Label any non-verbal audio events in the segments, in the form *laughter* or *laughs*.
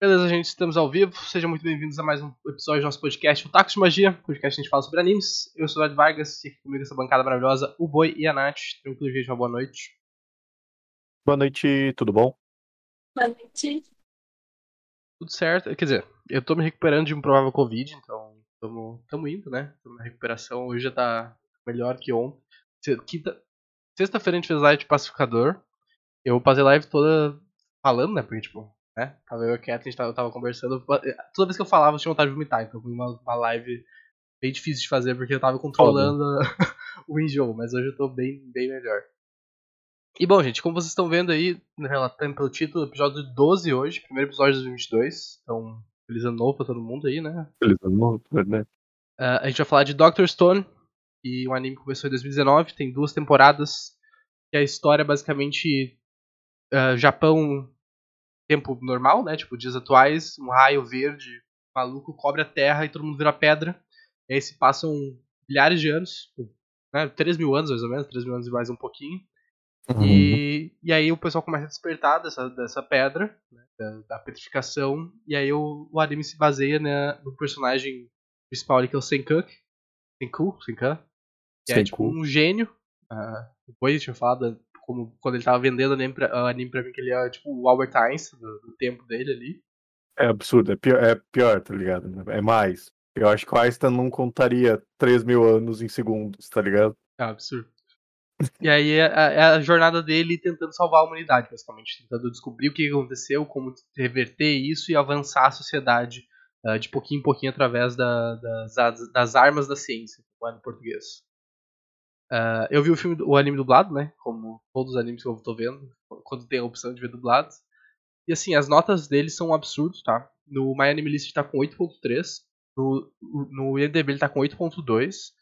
Beleza, gente, estamos ao vivo. Sejam muito bem-vindos a mais um episódio do nosso podcast, o Tacos de Magia, podcast que a gente fala sobre animes. Eu sou o Ed Vargas e aqui comigo essa bancada maravilhosa, o Boi e a Nath. Tranquilo, gente, uma boa noite. Boa noite, tudo bom? Boa noite. Tudo certo. Quer dizer, eu tô me recuperando de um provável Covid, então estamos indo, né? Estamos na recuperação. Hoje já tá melhor que ontem. Quinta... Sexta-feira a gente fez live de pacificador. Eu passei live toda falando, né? Porque, tipo, né? Tava eu e a gente tava, tava, conversando. Toda vez que eu falava, eu tinha vontade de vomitar. Então foi uma, uma live bem difícil de fazer, porque eu tava controlando *laughs* o enjoo. Mas hoje eu tô bem, bem melhor. E bom, gente, como vocês estão vendo aí, relatando pelo título, episódio 12 hoje, primeiro episódio de 2022. Então, feliz ano novo pra todo mundo aí, né? Feliz ano novo, né? Uh, a gente vai falar de Doctor Stone, e o anime começou em 2019, tem duas temporadas. E a história é basicamente uh, Japão tempo normal, né? Tipo, dias atuais, um raio verde maluco cobre a terra e todo mundo vira pedra. E aí se passam milhares de anos, né? 3 mil anos mais ou menos, 3 mil anos e mais um pouquinho. Uhum. E, e aí o pessoal começa a despertar dessa, dessa pedra, né, da, da, petrificação, e aí o, o anime se baseia né, no personagem principal ali, que é o Senku, Senku, Senku, que é tipo um gênio. Uh, depois tinha falado como quando ele tava vendendo anime pra, anime pra mim, que ele é tipo o Albert Einstein do, do tempo dele ali. É absurdo, é pior, é pior, tá ligado? É mais. Eu acho que o Einstein não contaria 3 mil anos em segundos, tá ligado? É absurdo. E aí é, é, a jornada dele tentando salvar a humanidade, basicamente. Tentando descobrir o que aconteceu, como reverter isso e avançar a sociedade uh, de pouquinho em pouquinho através da, das, das armas da ciência, é no português. Uh, eu vi o filme, o anime dublado, né? Como todos os animes que eu tô vendo, quando tem a opção de ver dublados. E assim, as notas deles são um absurdo, tá? No My Anime List tá com 8.3, no, no IMDb ele tá com 8.2,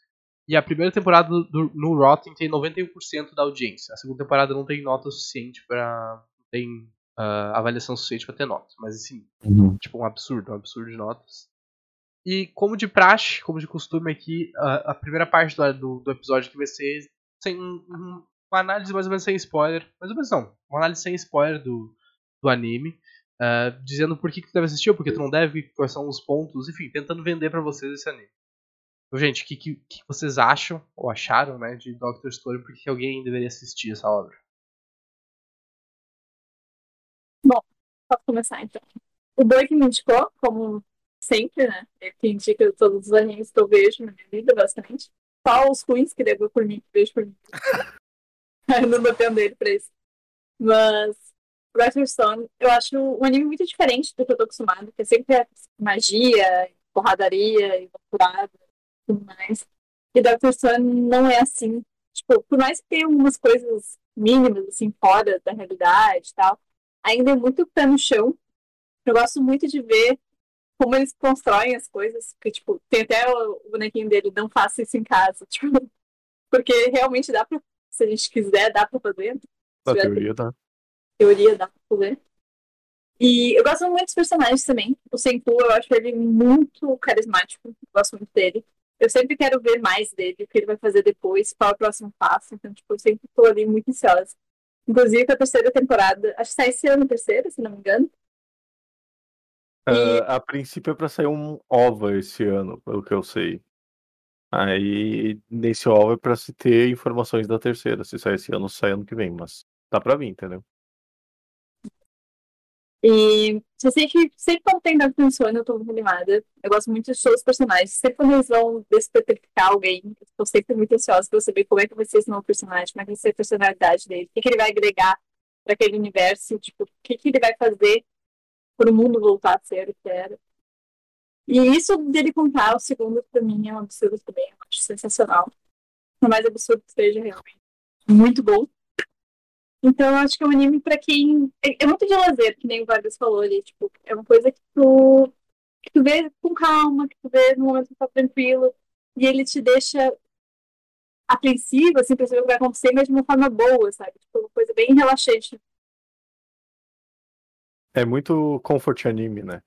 e a primeira temporada do, no Rotten tem 91% da audiência. A segunda temporada não tem nota suficiente para tem uh, avaliação suficiente para ter nota, mas assim, uhum. tipo um absurdo, um absurdo de notas. E como de praxe, como de costume aqui, a, a primeira parte do, do, episódio que vai ser sem um, uma análise mais ou menos sem spoiler. Mais ou menos não. Uma análise sem spoiler do, do anime. Uh, dizendo por que, que tu deve assistir ou por que tu não deve, quais são os pontos, enfim, tentando vender para vocês esse anime. Então, gente, o que, que, que, vocês acham, ou acharam, né, de Doctor Stone, por que alguém deveria assistir essa obra? Bom, posso começar então. O que me indicou como sempre, né? Ele que indica todos os animes que eu vejo na minha vida, basicamente. Só os ruins que deu por mim, que vejo por mim. *laughs* eu não dependo dele pra isso. Mas Doctor Stone, eu acho um anime muito diferente do que eu tô acostumado, que é sempre é magia, porradaria, e loucurada e tudo mais. E Doctor Stone não é assim. Tipo, por mais que tenha algumas coisas mínimas, assim, fora da realidade e tal, ainda é muito pé no chão. Eu gosto muito de ver como eles constroem as coisas, porque, tipo, tem até o bonequinho dele, não faça isso em casa, *laughs* tipo, porque realmente dá pra, se a gente quiser, dá pra fazer. Na teoria dá. Teoria dá pra fazer. E eu gosto muito dos personagens também. O Senku, eu acho ele muito carismático, eu gosto muito dele. Eu sempre quero ver mais dele, o que ele vai fazer depois, qual é o próximo passo. Então, tipo, eu sempre tô ali muito ansiosa. Inclusive, a terceira temporada, acho que sai esse ano a terceira, se não me engano. Uh, a princípio é pra sair um OVA esse ano, pelo que eu sei. Aí, nesse OVA é pra se ter informações da terceira. Se sair esse ano, sai ano que vem, mas tá pra vir, entendeu? E eu sei que sempre quando tem Dark Funciona, eu tô muito animada. Eu gosto muito de os personagens. Sempre quando eles vão despetrificar alguém, eu tô sempre muito ansiosa pra saber como é que vai ser esse novo personagem, como é que vai ser a personalidade dele, o que, que ele vai agregar para aquele universo, tipo, o que, que ele vai fazer para o mundo voltar a ser o que era. E isso dele contar o segundo, para mim, é um absurdo também. Eu acho sensacional. Por mais absurdo que seja, realmente. Muito bom. Então, eu acho que é um anime para quem. É, é, muito de lazer, que nem o Vargas falou ali. Tipo, é uma coisa que tu, que tu vê com calma, que tu vê no momento que tá tranquilo. E ele te deixa apreensivo, assim, pra saber o que vai acontecer, mas de uma forma boa, sabe? Tipo, uma coisa bem relaxante. É muito comfort anime, né?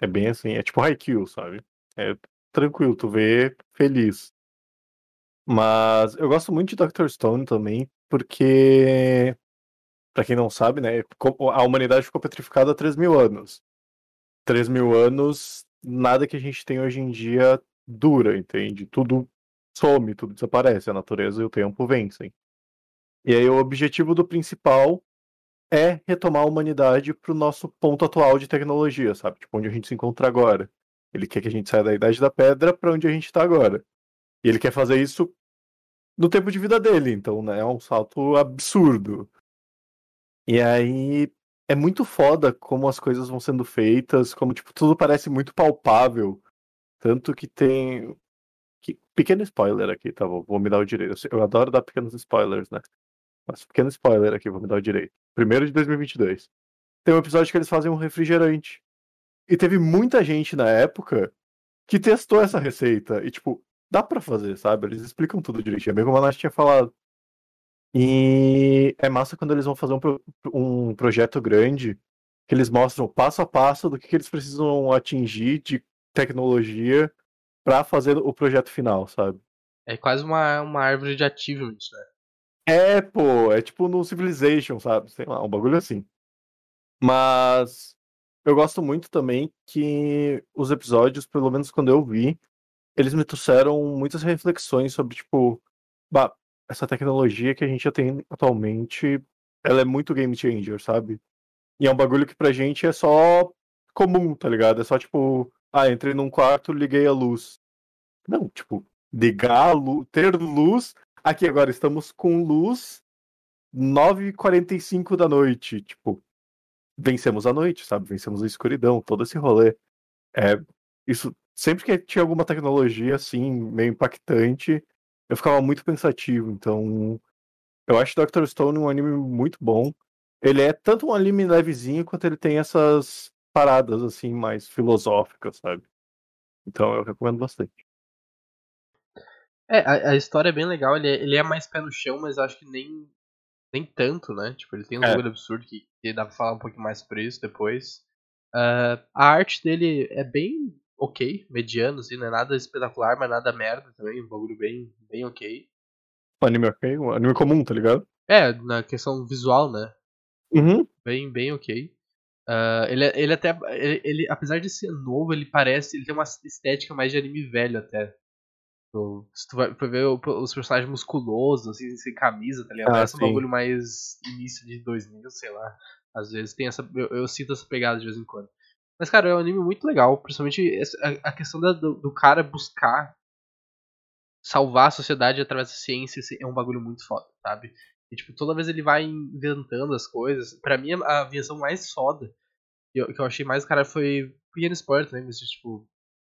É bem assim, é tipo Haikyuu, sabe? É tranquilo, tu vê feliz. Mas eu gosto muito de Dr. Stone também, porque Pra quem não sabe, né? A humanidade ficou petrificada há 3 mil anos. 3 mil anos, nada que a gente tem hoje em dia dura, entende? Tudo some, tudo desaparece. A natureza e o tempo vencem. E aí o objetivo do principal é retomar a humanidade pro nosso ponto atual de tecnologia, sabe? Tipo, onde a gente se encontra agora. Ele quer que a gente saia da Idade da Pedra para onde a gente tá agora. E ele quer fazer isso no tempo de vida dele, então, né? É um salto absurdo. E aí é muito foda como as coisas vão sendo feitas, como tipo, tudo parece muito palpável. Tanto que tem. Que... Pequeno spoiler aqui, tá bom? Vou me dar o direito. Eu adoro dar pequenos spoilers, né? Mas pequeno spoiler aqui, vou me dar o direito. Primeiro de 2022. Tem um episódio que eles fazem um refrigerante. E teve muita gente na época que testou essa receita. E, tipo, dá para fazer, sabe? Eles explicam tudo direitinho. É bem como a Nath tinha falado. E é massa quando eles vão fazer um, um projeto grande que eles mostram passo a passo do que, que eles precisam atingir de tecnologia para fazer o projeto final, sabe? É quase uma, uma árvore de achievements, né? É, pô, é tipo no Civilization, sabe? Sei lá, um bagulho assim. Mas eu gosto muito também que os episódios, pelo menos quando eu vi, eles me trouxeram muitas reflexões sobre, tipo, bah, essa tecnologia que a gente já tem atualmente, ela é muito game changer, sabe? E é um bagulho que pra gente é só comum, tá ligado? É só tipo, ah, entrei num quarto, liguei a luz. Não, tipo, ligar a luz, ter luz. Aqui agora estamos com luz 9h45 da noite. Tipo, vencemos a noite, sabe? Vencemos a escuridão, todo esse rolê. É, isso sempre que tinha alguma tecnologia assim, meio impactante, eu ficava muito pensativo. Então, eu acho Doctor Stone um anime muito bom. Ele é tanto um anime levezinho quanto ele tem essas paradas assim mais filosóficas, sabe? Então eu recomendo bastante. É, a, a história é bem legal, ele é, ele é, mais pé no chão, mas acho que nem, nem tanto, né? Tipo, ele tem um é. bagulho absurdo que, que, dá pra falar um pouquinho mais sobre isso depois. Uh, a arte dele é bem ok, mediano, assim, não é nada espetacular, mas nada merda também, um bagulho bem, bem ok. Um anime ok, um anime comum, tá ligado? É, na questão visual, né? Uhum. Bem, bem ok. Uh, ele, ele até, ele, ele, apesar de ser novo, ele parece, ele tem uma estética mais de anime velho até. Então, se tu vai, vai ver os personagens musculosos, assim, sem camisa, tá ligado? Ah, parece um bagulho mais início de 2000, sei lá. Às vezes tem essa, eu, eu sinto essa pegada de vez em quando. Mas, cara, é um anime muito legal. Principalmente a, questão da, do, do, cara buscar salvar a sociedade através da ciência é um bagulho muito foda, sabe? E, tipo, toda vez ele vai inventando as coisas. Pra mim, a versão mais foda que eu, que eu achei mais, cara, foi pequeno spoiler também, mas, tipo,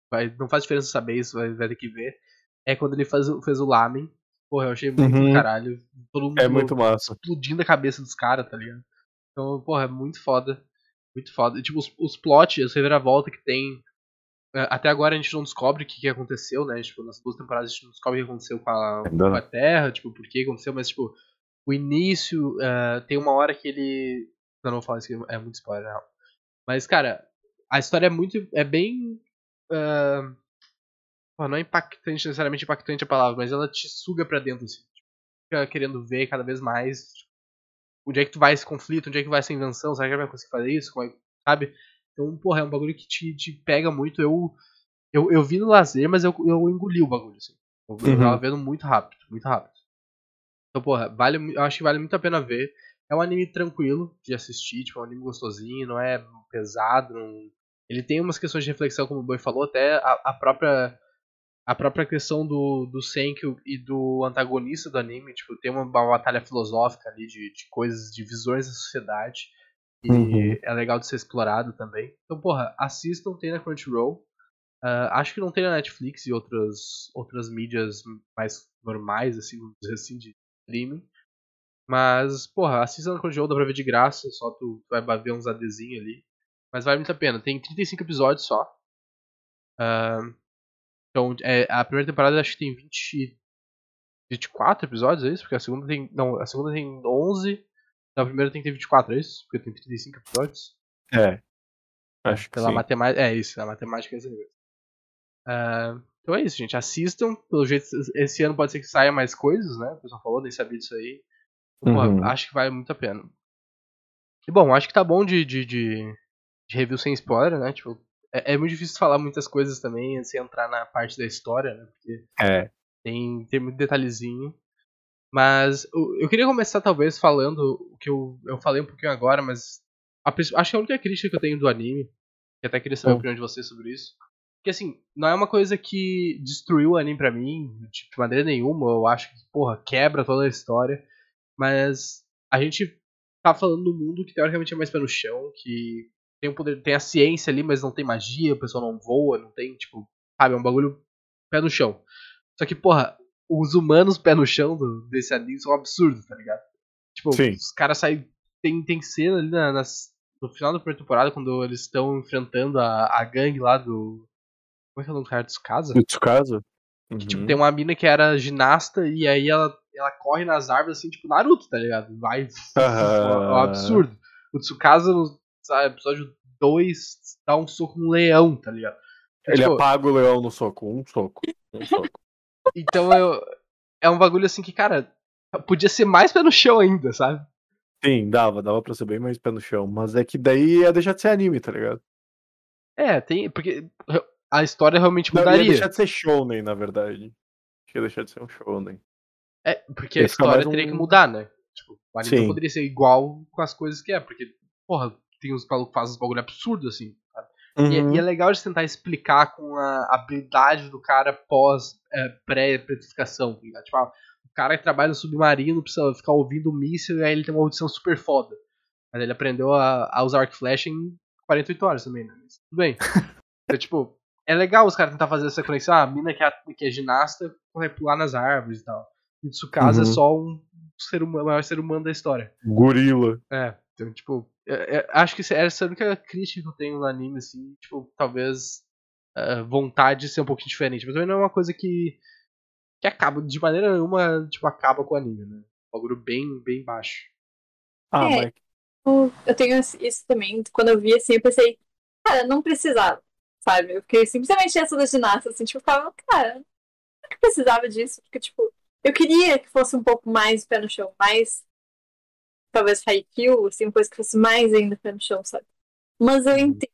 vai, não faz diferença saber isso, vai, vai ter que ver. É quando ele faz, fez o Lamen. Porra, eu achei muito uhum. caralho. Todo mundo é muito massa. explodindo a cabeça dos caras, tá ligado? Então, porra, é muito foda. Muito foda. E, tipo, os, os plots, as reviravolta que tem. É, até agora a gente não descobre o que, que aconteceu, né? Tipo, nas duas temporadas a gente não descobre o que aconteceu com a, com a Terra, tipo, por que aconteceu, mas, tipo, o início. Uh, tem uma hora que ele. Não, não vou falar isso é muito spoiler, não. Mas, cara, a história é muito. É bem. Uh, não é impactante, necessariamente impactante a palavra, mas ela te suga pra dentro, assim. Fica querendo ver cada vez mais. Tipo, onde é que tu vai esse conflito, onde é que vai essa invenção, será que vai conseguir fazer isso, é, sabe? Então, porra, é um bagulho que te, te pega muito. Eu, eu, eu vi no lazer, mas eu, eu engoli o bagulho, assim. Eu, uhum. eu tava vendo muito rápido, muito rápido. Então, porra, vale, eu acho que vale muito a pena ver. É um anime tranquilo de assistir, tipo, é um anime gostosinho, não é pesado, não... Ele tem umas questões de reflexão, como o Boi falou, até a, a própria a própria questão do, do Senkyu e do antagonista do anime, tipo, tem uma, uma batalha filosófica ali de, de coisas, de visões da sociedade. E uhum. é legal de ser explorado também. Então, porra, assistam, tem na Crunchyroll. Uh, acho que não tem na Netflix e outras, outras mídias mais normais, assim, vamos dizer assim, de streaming. Mas, porra, assista na Crunchyroll, dá pra ver de graça, só tu, tu vai ver uns adzinhos ali. Mas vale muito a pena. Tem 35 episódios só. Uh, então, é, a primeira temporada acho que tem 20, 24 episódios, é isso? Porque a segunda tem. Não, a segunda tem 11. A primeira tem que ter 24, é isso? Porque tem 35 episódios. É. Acho que Pela sim. matemática. É isso, a matemática é isso mesmo. Uh, então é isso, gente. Assistam. Pelo jeito, esse ano pode ser que saia mais coisas, né? O pessoal falou, nem sabia disso aí. Então, uhum. Pô, acho que vale muito a pena. E bom, acho que tá bom de, de, de, de review sem spoiler, né? Tipo, é, é, muito difícil falar muitas coisas também, sem entrar na parte da história, né? Porque é. tem, tem muito detalhezinho. Mas eu queria começar talvez falando o que eu, eu falei um pouquinho agora, mas a, acho que a única crítica que eu tenho do anime, que até queria saber a opinião de vocês sobre isso, que assim, não é uma coisa que destruiu o anime pra mim, tipo, de maneira nenhuma, eu acho que, porra, quebra toda a história, mas a gente tá falando do mundo que teoricamente é mais pé no chão, que tem o poder, tem a ciência ali, mas não tem magia, o pessoal não voa, não tem, tipo, sabe, é um bagulho pé no chão. Só que, porra, os humanos pé no chão do, desse anime são absurdos, tá ligado? Tipo, Sim. os caras saem. Tem, tem cena ali na, nas, no final da primeira temporada, quando eles estão enfrentando a, a gangue lá do. Como é que é o nome do cara? Tsukasa? Tsukasa? Uhum. Que, tipo, tem uma mina que era ginasta e aí ela, ela corre nas árvores assim, tipo Naruto, tá ligado? Vai. Uhum. *laughs* É um absurdo. O Tsukasa, sabe, episódio 2, dá um soco no leão, tá ligado? Ele tipo, apaga o leão no soco, um soco. Um soco. *laughs* Então eu, é um bagulho assim que, cara, podia ser mais pé no chão ainda, sabe? Sim, dava, dava pra ser bem mais pé no chão. Mas é que daí ia deixar de ser anime, tá ligado? É, tem. Porque a história realmente mudaria. Não, ia deixar de ser shounen, na verdade. Ia deixar de ser um shounen. É, porque ia a história teria um... que mudar, né? Tipo, o anime Sim. não poderia ser igual com as coisas que é, porque, porra, tem uns malucos que fazem uns bagulho absurdo, assim. Uhum. E, e, é legal de tentar explicar com a habilidade do cara pós é, pré-pretificação. Tá tipo, ah, o cara que trabalha no submarino precisa ficar ouvindo o míssil e aí ele tem uma audição super foda. Mas ele aprendeu a, a usar arc flash em 48 horas também, né? Mas, tudo bem. *laughs* então, tipo, é legal os caras tentar fazer essa conexão. Ah, a mina que é, que é ginasta vai pular nas árvores e tal. E Tsukasa é uhum. é só um ser humano, o maior ser humano da história. Gorila. É, então, tipo, é, é, acho que essa é a única crítica que eu tenho no anime, assim, tipo, talvez uh, vontade de ser um pouquinho diferente. Mas também não é uma coisa que, que acaba, de maneira nenhuma, tipo, acaba com o anime, né? Um bagulho bem, bem baixo. Ah, é, mas... Eu tenho isso também, quando eu vi assim, eu pensei, cara, não precisava, sabe? Eu fiquei simplesmente essa da ginasta, assim, tipo, eu ficava, cara, não que precisava disso, porque, tipo, eu queria que fosse um pouco mais pé no chão, mais talvez Haikyuu, assim, uma coisa que fosse mais ainda pé no chão, sabe? Mas eu uhum. entendo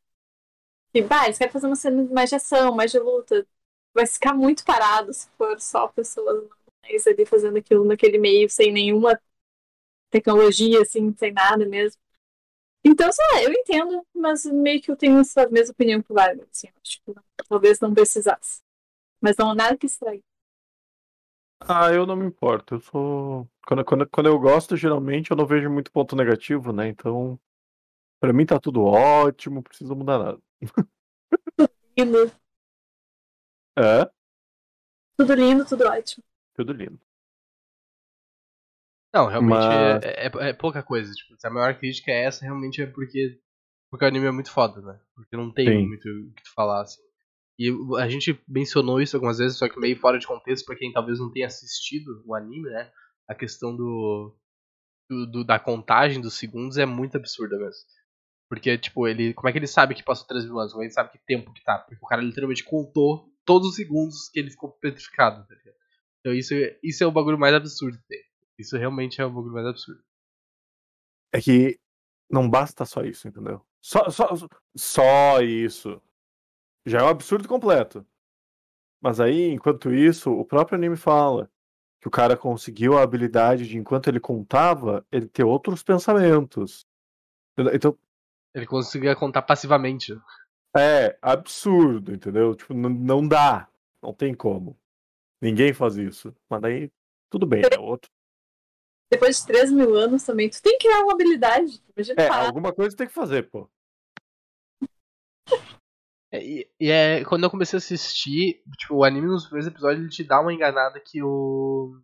que, bah, eles querem fazer uma cena mais de ação, mais de luta. Vai ficar muito parado se for só pessoas mais ali fazendo aquilo naquele meio, sem nenhuma tecnologia, assim, sem nada mesmo. Então, sei lá, eu entendo, mas meio que eu tenho essa mesma opinião que o Wagner, assim, acho que talvez não precisasse. Mas não há nada que estrague. Ah, eu não me importo. Eu sou. Quando, quando, quando eu gosto, geralmente eu não vejo muito ponto negativo, né? Então, pra mim tá tudo ótimo, não precisa mudar nada. Lindo. É? Tudo lindo, tudo ótimo. Tudo lindo. Não, realmente Mas... é, é, é, pouca coisa. Tipo, se a maior crítica é essa, realmente é porque, porque o anime é muito foda, né? Porque não tem Sim. muito o que tu falar, assim. E a gente mencionou isso algumas vezes, só que meio fora de contexto para quem talvez não tenha assistido o anime, né? A questão do, do, da contagem dos segundos é muito absurda mesmo. Porque, tipo, ele. Como é que ele sabe que passou 3 mil anos? Como é que ele sabe que tempo que tá? Porque o cara literalmente contou todos os segundos que ele ficou petrificado, tá ligado? Então isso, isso é o bagulho mais absurdo que. Isso realmente é o bagulho mais absurdo. É que não basta só isso, entendeu? Só, só, só isso já é um absurdo completo. Mas aí, enquanto isso, o próprio anime fala que o cara conseguiu a habilidade de, enquanto ele contava, ele ter outros pensamentos. Então. Ele conseguia contar passivamente. É, absurdo, entendeu? Tipo, não dá. Não tem como. Ninguém faz isso. Mas daí, tudo bem, é outro. Depois de 3 mil anos também, tu tem que criar uma habilidade. Imagina é, falar. alguma coisa tem que fazer, pô. É, e, e, é, quando eu comecei a assistir, tipo, o anime nos primeiros episódios ele te dá uma enganada que o.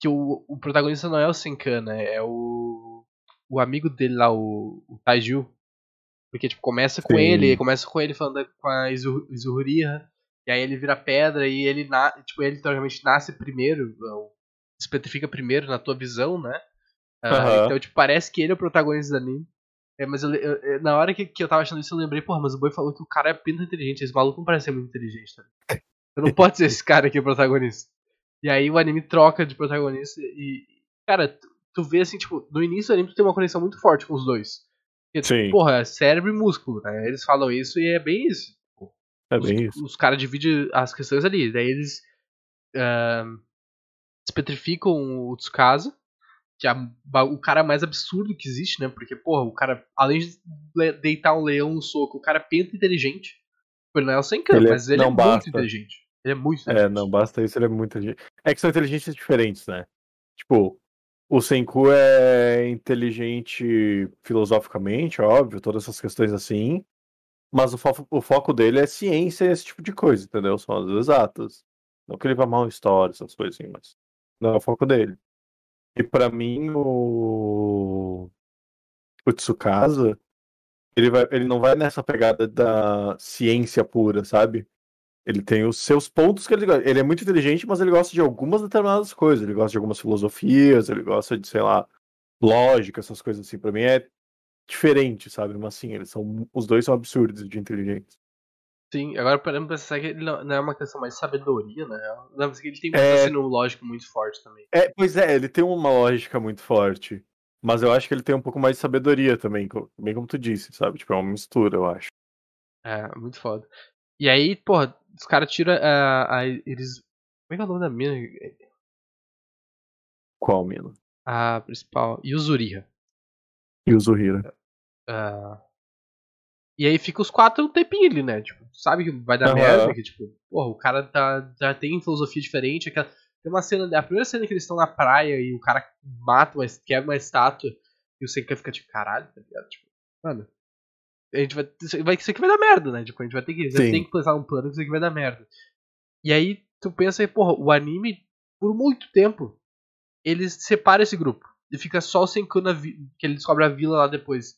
que o, o protagonista não é o Senkan, né? É o. o amigo dele lá, o, o Taiju. Porque, tipo, começa com Sim. ele, começa com ele falando com a Izuhuriha, e aí ele vira pedra e ele, na, tipo, ele teoricamente nasce primeiro, se petrifica primeiro na tua visão, né? Uh, Então, tipo, parece que ele é o protagonista do anime. É, mas eu, eu, na hora que, que eu tava achando isso, eu lembrei, porra, mas o Boi falou que o cara é pinta inteligente. Esse maluco não parece ser muito inteligente, tá? Então não pode ser esse cara aqui o protagonista. E aí o anime troca de protagonista e. Cara, tu, tu vê assim, tipo, no início do anime tu tem uma conexão muito forte com os dois. Porque, Sim. porra, é cérebro e músculo, né? Eles falam isso e é bem isso. É os, bem isso. Os caras dividem as questões ali. Daí eles despetrificam o Tsukasa, que é o cara mais absurdo que existe, né? Porque, porra, o cara, além de deitar um leão no soco, o cara é penta inteligente. Ele não é o Senkan, Ele é- mas ele não é muito basta. inteligente. Ele é muito É, inteligente. não basta isso, ele é muito inteligente. É que são inteligências diferentes, né? Tipo, o Senku é inteligente filosoficamente, óbvio, todas essas questões assim. Mas o, fo- o foco dele é ciência e esse tipo de coisa, entendeu? São as exatas. Não que ele vá mal história, essas coisas assim, mas não é o foco dele. E pra mim, o. O Tsukasa, ele, vai, ele não vai nessa pegada da ciência pura, sabe? Ele tem os seus pontos que ele gosta. Ele é muito inteligente, mas ele gosta de algumas determinadas coisas. Ele gosta de algumas filosofias, ele gosta de, sei lá, lógica, essas coisas assim. Pra mim é diferente, sabe? Mas sim, eles são. Os dois são absurdos de inteligentes. Sim, agora pra pensar que ele não, é uma questão mais de sabedoria, né? Não, mas ele tem um É. raciocínio lógico muito forte também. É, pois é, ele tem uma lógica muito forte. Mas eu acho que ele tem um pouco mais de sabedoria também, bem como tu disse, sabe? Tipo, é uma mistura, eu acho. É, muito foda. E aí, porra, os caras tiram a, a. Eles. Como é que é o nome da mina? Qual, mina? A principal. Yuzuriha. E o Zuhira. Ah, e aí fica os quatro um tempinho ali, né? Tipo, tu sabe que vai dar Aham. merda, que tipo, porra, o cara tá, já tem filosofia diferente. Aquela, tem uma cena, a primeira cena que eles estão na praia e o cara mata, uma, quebra uma estátua e o Senka fica tipo, caralho, tá ligado? Tipo, mano, a gente vai, isso vai, isso aqui vai dar merda, né? Tipo, a gente vai ter que, tem que pensar um plano que isso aqui vai dar merda. E aí tu pensa aí, porra, o anime, por muito tempo, ele separa esse grupo. E fica só o Senku na vi- que ele descobre a vila lá depois.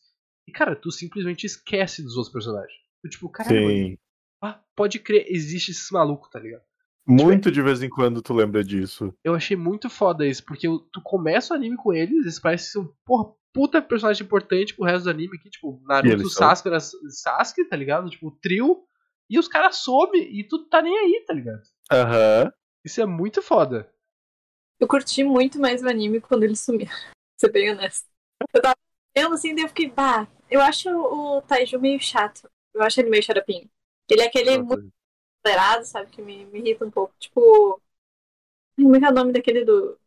E, cara, tu simplesmente esquece dos outros personagens. Tu, tipo, caralho, ah, pode crer, existe esse maluco, tá ligado? Muito de vez em quando tu lembra disso. Eu achei muito foda isso, porque tu começa o anime com eles, eles parecem ser um, porra, puta personagem importante pro resto do anime aqui, tipo, Naruto. Sasuke, Sasuke, tá ligado? Tipo, o trio, e os caras somem, e tu tá nem aí, tá ligado? Aham. Isso é muito foda. Eu curti muito mais o anime quando ele sumiu. *laughs* Ser bem honesto. Eu tava vendo assim, daí eu fiquei, bah, eu acho o Taiju meio chato. Eu acho ele meio xaropinho. Ele é aquele muito acelerado, sabe? Que me, me irrita um pouco. Tipo. Como é que é o nome daquele do.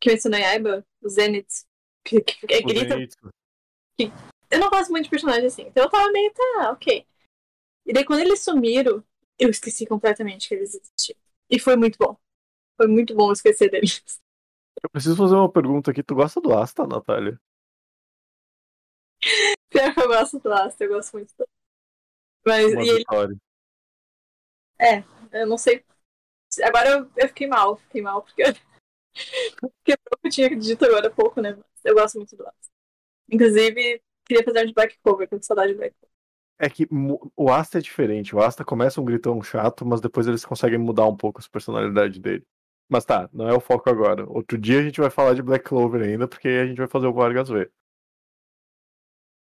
Kimetsu no Yaiba? O Zenith. Que, que, que O grita. Zenitsu. Eu não gosto muito de personagem assim. Então eu tava meio, tá, ok. E daí quando eles sumiram, eu esqueci completamente que eles existiam. E foi muito bom. Foi muito bom esquecer deles. Eu preciso fazer uma pergunta aqui. Tu gosta do Asta, Natália? Pior que eu gosto do Asta, eu gosto muito do Mas Uma e ele, vitória. eu não sei. Agora eu, eu fiquei mal, fiquei mal, porque quebrou *laughs* o que eu tinha dito agora há pouco, né? Mas eu gosto muito do Asta. Inclusive, queria fazer um de Black Cover, tô com saudade de Black Cover. É que o Asta é diferente. O Asta começa um gritão chato, mas depois eles conseguem mudar um pouco a personalidade dele. Mas tá, não é o foco agora. Outro dia a gente vai falar de Black Clover ainda, porque a gente vai fazer o Vargas ver.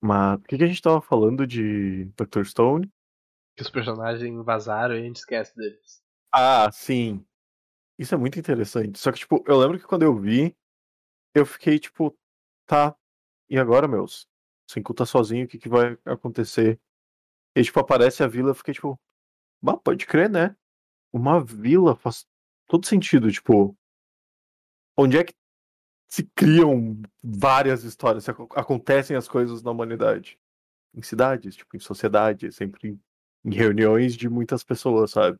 Mas por que, que a gente tava falando de Dr. Stone? Que os personagens vazaram e a gente esquece deles. Ah, sim. Isso é muito interessante. Só que, tipo, eu lembro que quando eu vi, eu fiquei, tipo, tá. E agora, meus? O Senku tá sozinho, o que, que vai acontecer? E, tipo, aparece a vila, eu fiquei, tipo, bah, pode crer, né? Uma vila faz todo sentido, tipo. Onde é que se criam várias histórias, acontecem as coisas na humanidade? Em cidades, tipo, em sociedade, sempre em reuniões de muitas pessoas, sabe?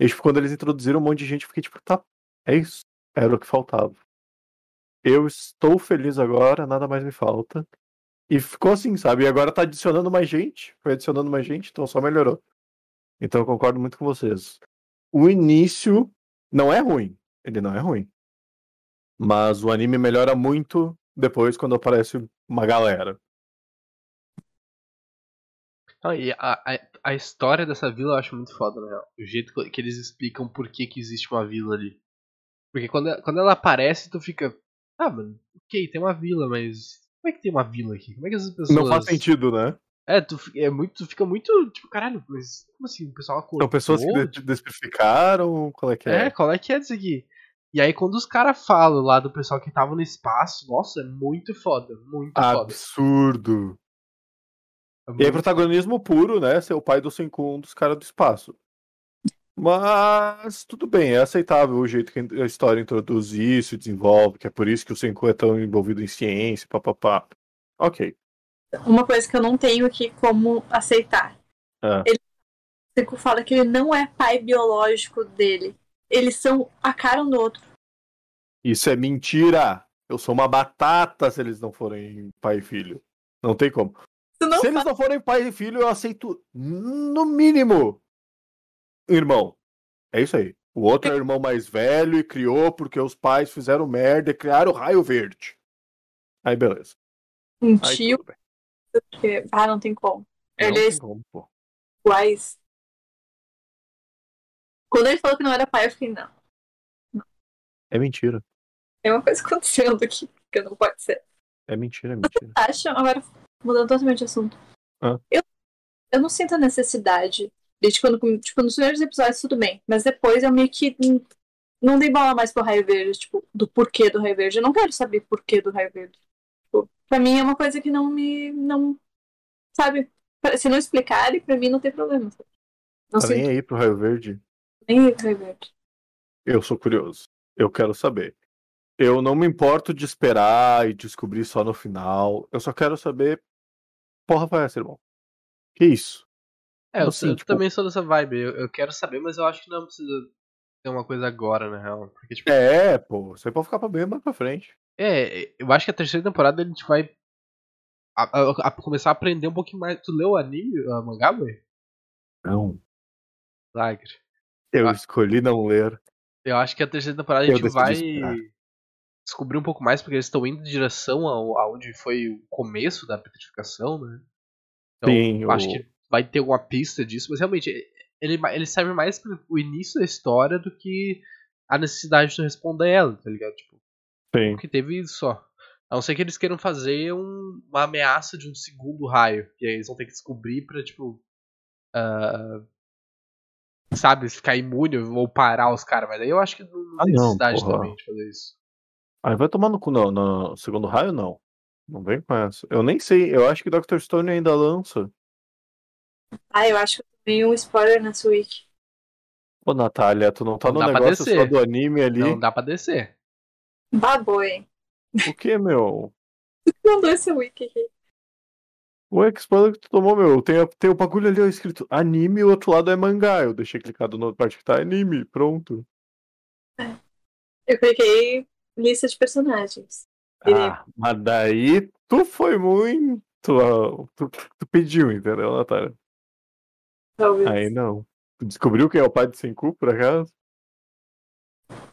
E tipo, quando eles introduziram um monte de gente, eu fiquei tipo, tá, é isso. Era o que faltava. Eu estou feliz agora, nada mais me falta. E ficou assim, sabe? E agora tá adicionando mais gente. Foi adicionando mais gente, então só melhorou. Então eu concordo muito com vocês. O início não é ruim. Ele não é ruim. Mas o anime melhora muito depois quando aparece uma galera. Ah, e a, a, a história dessa vila eu acho muito foda, na real. O jeito que eles explicam por que, que existe uma vila ali. Porque quando, quando ela aparece, tu fica. Ah, mano, ok, tem uma vila, mas. Como é que tem uma vila aqui? Como é que essas pessoas. Não faz sentido, né? É, tu, é muito, tu fica muito. Tipo, caralho, mas como assim? O pessoal acordou? São pessoas que despificaram, qual é que É, é? qual é que é disso aqui? E aí quando os caras falam lá do pessoal que tava no espaço, nossa, é muito foda, muito foda. Absurdo. É E aí, muito- protagonismo puro, né? Ser o pai do Senkun dos caras do espaço. Mas tudo bem, é aceitável o jeito que a história introduz isso, desenvolve, que é por isso que o Senku é tão envolvido em ciência, papapá. Ok. Uma coisa que eu não tenho aqui como aceitar. Ah. Ele o Seku fala que ele não é pai biológico dele. Eles são a cara um do outro. Isso é mentira! Eu sou uma batata se eles não forem pai e filho. Não tem como. Não se eles não forem pai e filho, eu aceito no mínimo irmão. É isso aí. O outro é o irmão mais velho e criou porque os pais fizeram merda e criaram o raio verde. Aí beleza. um Aí tio tudo bem. que. Ah, não tem como. Não Eles tem como, pô. iguais. Quando ele falou que não era pai, eu fiquei, não. É mentira. Tem uma coisa acontecendo aqui, que não pode ser. É mentira, é mentira. Acham, agora mudando totalmente de assunto. Ah. Eu, eu não sinto a necessidade de quando, tipo, nos primeiros episódios tudo bem, mas depois eu meio que não dei bola mais pro raio verde, tipo, do porquê do raio verde. Eu não quero saber porquê do raio verde. Tipo, pra mim é uma coisa que não me. não. Sabe? Se não explicarem, pra mim não tem problema. Não Tá nem sinto aí pro raio verde. Nem. Eu sou curioso. Eu quero saber. Eu não me importo de esperar e descobrir só no final. Eu só quero saber. Porra, vai essa, irmão. Que isso? É, eu, assim, eu tipo- também sou dessa vibe. Eu, eu quero saber, mas eu acho que não precisa ter uma coisa agora, na real. Porque, tipo, É, pô. Você pode ficar pra bem mais pra frente. é, eu acho que a terceira temporada a gente vai a- a- a começar a aprender um pouquinho mais. Tu leu o anime, o mangá, boy? Não. Lagre. Eu Ah. escolhi não ler. Eu acho que a terceira temporada a Eu gente decidi vai esperar. descobrir um pouco mais, porque eles estão indo em direção ao, aonde foi o começo da petrificação, né? Então, Sim, eu acho o- que vai ter alguma pista disso, mas realmente ele, ele serve mais para o início da história do que a necessidade de responder ela, tá ligado? Tipo, Sim. que teve isso só. A não ser que eles queiram fazer um- uma ameaça de um segundo raio. E aí eles vão ter que descobrir pra, tipo. ah, sabe, ficar imune ou parar os caras. Mas aí eu acho que não, Ah, tem não, necessidade porra. também de fazer isso. Aí vai tomar no cu, não. No segundo raio, não. Não vem com essa. Eu nem sei. Eu acho que Dr. Stone ainda lança. Ah, eu acho que eu vi um spoiler nessa week. Ô, Natália, tu não tá Não no negócio só do anime ali? Não dá pra descer. Baboi. O que, meu? *laughs* Mandou essa week aqui. O spoiler que tu tomou, meu. Tem, a- tem o bagulho ali ó, escrito anime e o outro lado é mangá. Eu deixei clicado na parte que tá anime. Pronto. Eu cliquei lista de personagens. Ah, mas daí tu foi muito. ó, Tu, tu pediu, entendeu, Natália? Talvez. Aí não. Tu descobriu quem é o pai de Senku, por acaso?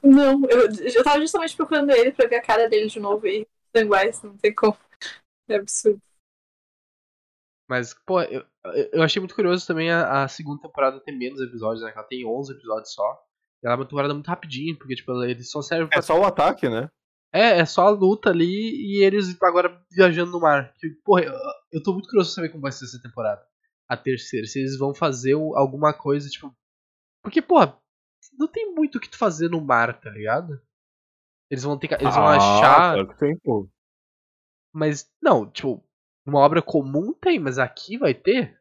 Não, eu, eu tava justamente procurando ele pra ver a cara dele de novo e são iguais, não tem como. É absurdo. Mas, pô, eu, eu achei muito curioso também a, a segunda temporada ter menos episódios, né? Que ela tem 11 episódios só. E ela é uma temporada muito rapidinha, porque, tipo, ele só serve pra É só o ataque, né? É, é só a luta ali e eles agora viajando no mar. Que, porra, eu, eu tô muito curioso pra saber como vai ser essa temporada. A terceira. Se eles vão fazer alguma coisa, tipo. Porque, porra, não tem muito o que tu fazer no mar, tá ligado? Eles vão ter que. Eles vão Ah, achar. claro que tem, pô. Mas, não, tipo, numa obra comum tem, mas aqui vai ter?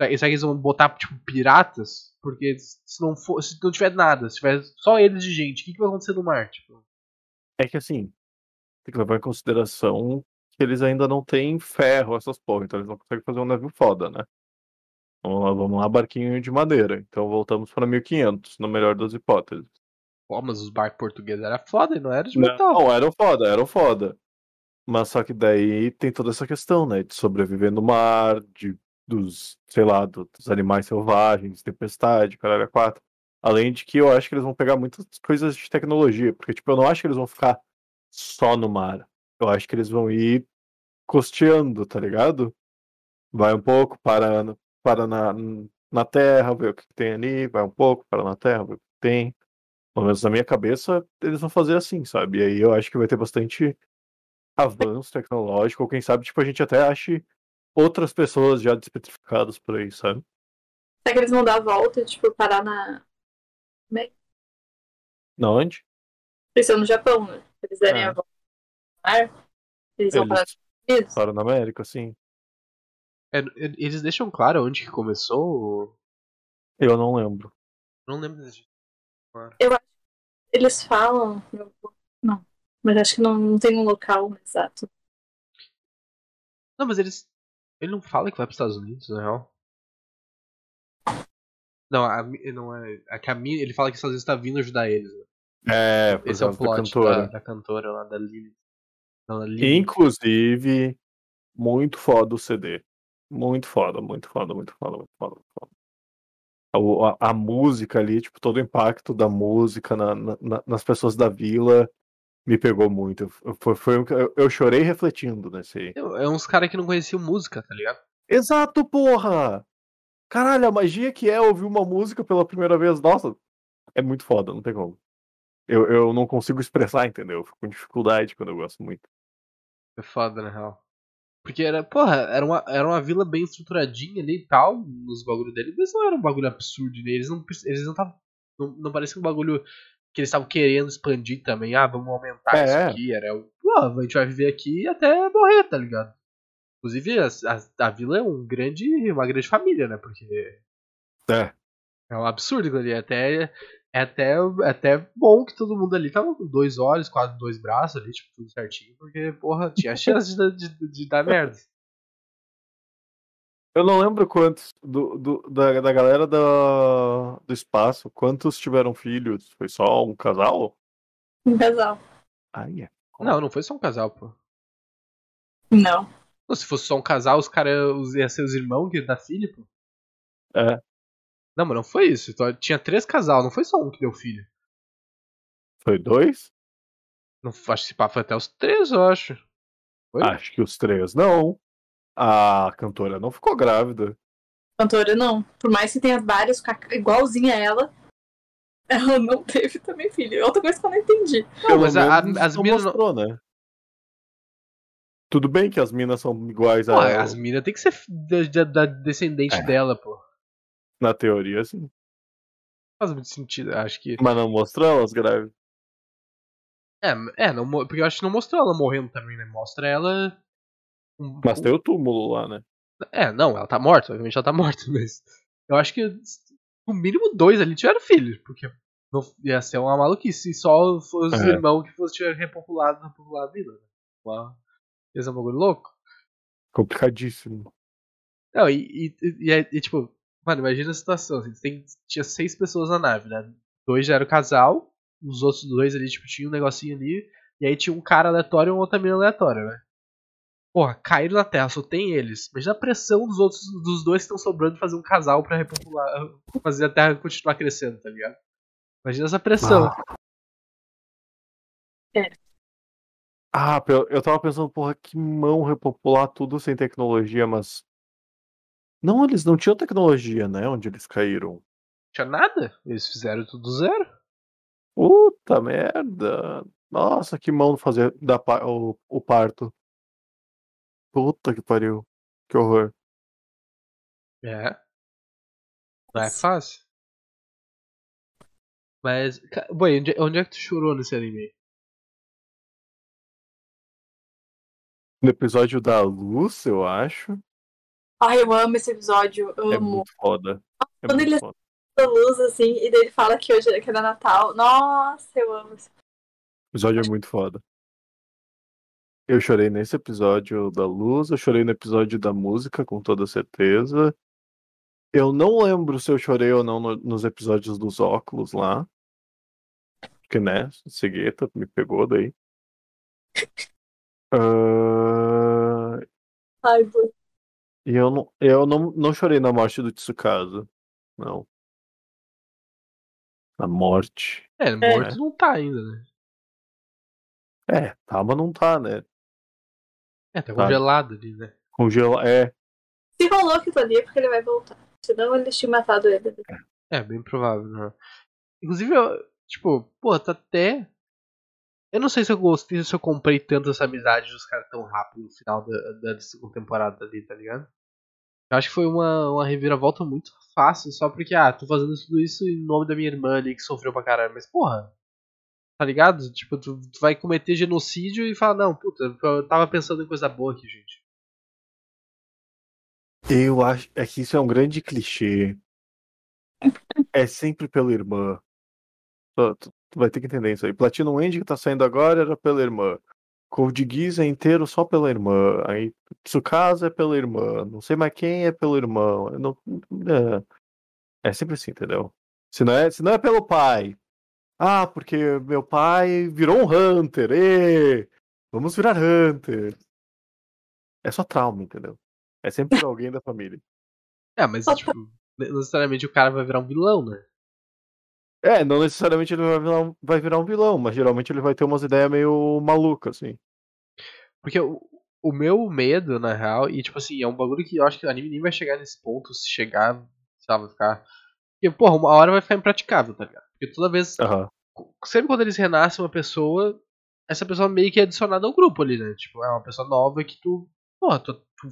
Será será que eles vão botar, tipo, piratas? Porque se não for. Se não tiver nada, se tiver só eles de gente, o que, que vai acontecer no mar? Tipo. É que assim, tem que levar em consideração que eles ainda não têm ferro, essas porra, então eles não conseguem fazer um navio foda, né? Vamos lá, vamos lá, barquinho de madeira. Então voltamos para 1500, no melhor das hipóteses. Pô, mas os barcos portugueses era foda e não era de metal. Não, eram foda, eram foda. Mas só que daí tem toda essa questão, né? De sobreviver no mar, de, dos, sei lá, do- dos animais selvagens, tempestade, caralho, quatro. Além de que eu acho que eles vão pegar muitas coisas de tecnologia, porque, tipo, eu não acho que eles vão ficar só no mar. Eu acho que eles vão ir costeando, tá ligado? Vai um pouco, para, para na, na terra, ver o que tem ali, vai um pouco, para na terra, ver o que tem. Pelo menos na minha cabeça, eles vão fazer assim, sabe? E aí eu acho que vai ter bastante avanço tecnológico, ou quem sabe, tipo, a gente até ache outras pessoas já despetrificadas por aí, sabe? Será que eles vão dar a volta, tipo, parar na. Na onde? Eles são no Japão, né? Se eles derem É. a volta no mar, eles vão para Eles os Estados Unidos. na América, sim. É, é, eles deixam claro onde que começou? Eu não lembro. Não lembro disso. Claro. Eles falam. eu- Não, mas acho que não, não tem um local exato. Não, mas eles. Ele não fala que vai pros Estados Unidos, na real. Não, a, não é. A Camille, ele fala que os Estados Unidos tá vindo ajudar eles. Né? É, por Esse é o causa da plot cantora. da, da cantora lá, da Lily. Não, da Lily. Inclusive, muito foda o CD. Muito foda, muito foda, muito foda, muito foda. Muito foda. O- A, a música ali, tipo, todo o impacto da música na- na- nas pessoas da vila me pegou muito. Eu- Foi, foi um eu, chorei refletindo nesse aí. É uns caras que não conheciam música, tá ligado? Exato, porra! Caralho, a magia que é ouvir uma música pela primeira vez, nossa, é muito foda, não tem como. Eu, eu não consigo expressar, entendeu? Eu fico com dificuldade quando eu gosto muito. É foda, na real. Porque era, porra, era uma, era uma vila bem estruturadinha ali e tal, nos bagulhos dele, mas não era um bagulho absurdo, né? Eles não eles não estavam. Não, não parecia um bagulho que eles estavam querendo expandir também. Ah, vamos aumentar É. isso aqui. Era o. A gente vai viver aqui até morrer, tá ligado? Inclusive, a, a, a vila é um grande, uma grande família, né? Porque É. é um absurdo ali. É até, é até, é até bom que todo mundo ali tava com dois olhos, quase dois braços ali, tipo, tudo certinho, porque, porra, tinha chance de, de, de dar merda. Eu não lembro quantos do, do- da, da galera da, do espaço, quantos tiveram filhos? Foi só um casal? Um casal. Ai, é. Não, não foi só um casal, pô. Não. Não, se fosse só um casal, os caras iam ser os irmãos que da filha, pô. É. Não, mas não foi isso. Então, tinha três casal, não foi só um que deu filho. Foi dois? Não, acho que esse papo foi até os três, eu acho. Foi? Acho que os três não. A cantora não ficou grávida. Cantora não. Por mais que tenha vários caca- igualzinha a ela, ela não teve também filho. É Outra coisa que eu não entendi. Não, mas a- a- as minas. mostrou, né? Tudo bem que as minas são iguais a Pô, ela. as minas tem que ser da, da- da descendente É. dela, pô. Na teoria, sim. Faz muito sentido, acho que. Mas não mostrou elas grávidas. É, é não, porque eu acho que não mostrou ela morrendo também, né? Mostra ela. Um- Mas tem o túmulo lá, né? É, não, ela tá morta, obviamente ela tá *laughs* morta, mas. Eu acho que no mínimo dois ali tiveram filhos, porque não, ia ser uma maluquice se só fosse os É. irmãos que fosse tiver repopulado, repopulado a vida, né? Uma, ia ser um bagulho louco. Complicadíssimo. Não, e, e, e, é- e, tipo, mano, imagina a situação, assim, tem, tinha seis pessoas na nave, né? Dois já eram casal, os outros dois ali, tipo, tinha um negocinho ali, e aí tinha um cara aleatório e uma outra mina aleatória, né? Porra, caíram na Terra, só tem eles. Imagina a pressão dos outros, dos dois que estão sobrando fazer um casal pra repopular, fazer a Terra continuar crescendo, tá ligado? Imagina essa pressão. Ah, pe- eu tava pensando, porra, que mão repopular tudo sem tecnologia, mas. Não, eles não tinham tecnologia, né? Onde eles caíram. Não tinha nada, eles fizeram tudo do zero. Puta merda. Nossa, que mão fazer da, o, o parto. Puta que pariu. Que horror. É. Não é fácil. Mas, boi, onde, onde é que tu chorou nesse anime? No episódio da luz, eu acho. Ai, eu amo esse episódio. É Amo. muito foda. É Quando muito ele- foda. A luz, assim, e daí ele fala que hoje que era Natal. Nossa, eu amo esse O episódio é muito foda. Eu chorei nesse episódio da luz, eu chorei no episódio da música, com toda certeza. Eu não lembro se eu chorei ou não no- nos episódios dos óculos lá. Porque, né, cegueta me pegou daí. Ah, Ai, boy. e eu, não, eu não, não chorei na morte do Tsukasa. Não. Na morte. É, morto não tá ainda, né? É, tá, mas não tá, né? É, tá congelado ali, né? Congela. É, Se rolou aquilo ali é porque ele vai voltar. Senão eles tinham matado ele. É, bem provável, né? Inclusive, eu, tipo, pô, tá até. Eu não sei se eu gostei, se eu comprei tanto essa amizade dos caras tão rápido no final da, da segunda temporada ali, tá ligado? Eu acho que foi uma, uma reviravolta muito fácil, só porque, ah, tô fazendo tudo isso em nome da minha irmã ali que sofreu pra caralho. Mas, porra, Tá ligado? Tipo, tu, tu vai cometer genocídio e fala, não, puta, eu tava pensando em coisa boa aqui, gente. Eu acho é que isso é um grande clichê. É sempre pela irmã. Tu, tu- vai ter que entender isso aí. Platinum End que tá saindo agora era pela irmã. Code Geass é inteiro só pela irmã. Aí Tsukasa é pela irmã. Não sei mais quem é pelo irmão. Não, é. é sempre assim, entendeu? Se não, é, se não é pelo pai. Ah, porque meu pai virou um Hunter. Ê, vamos virar Hunter. É só trauma, entendeu? É sempre alguém da família. É, mas, tipo, não necessariamente o cara vai virar um vilão, né? É, não necessariamente ele vai virar, um, vai virar um vilão, mas geralmente ele vai ter umas ideias meio malucas, assim. Porque o, o meu medo, na real, e tipo assim, é um bagulho que eu acho que o anime nem vai chegar nesse ponto, se chegar, sei lá, vai ficar. Porque, porra, uma hora vai ficar impraticável, tá ligado? Porque toda vez. Aham. Sempre quando eles renascem uma pessoa, essa pessoa meio que é adicionada ao grupo ali, né? Tipo, é uma pessoa nova que tu. Porra, tu, tu,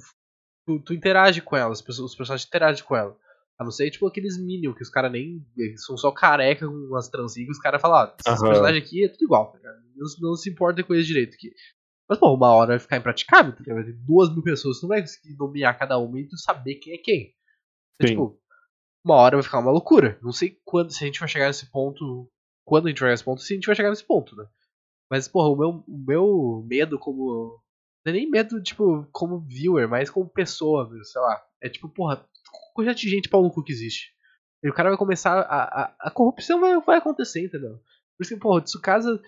tu, tu interage com ela, as os personagens interagem com ela. A não ser, tipo, aqueles Minions que os caras nem. eles são só careca com umas trancinhas e os caras falam, ah, esse Aham. personagem aqui é tudo igual, tá ligado? Não, não se importa com eles direito aqui. Mas, pô, uma hora vai ficar impraticável, tá ligado? Vai ter duas mil pessoas, tu não vai conseguir nomear cada uma e tu saber quem é quem. Então, tipo, uma hora vai ficar uma loucura. Não sei quando, se a gente vai chegar nesse ponto. Quando a gente vai chegar nesse ponto, se a gente vai chegar nesse ponto, né? Mas, porra, o meu, o meu medo como. Não é nem medo, tipo, como viewer, mas como pessoa, sei lá. É tipo, porra, quantidade de gente pau no cu que existe. E o cara vai começar. A, a, a corrupção vai, vai acontecer, entendeu? Por isso que, porra, o Tsukasa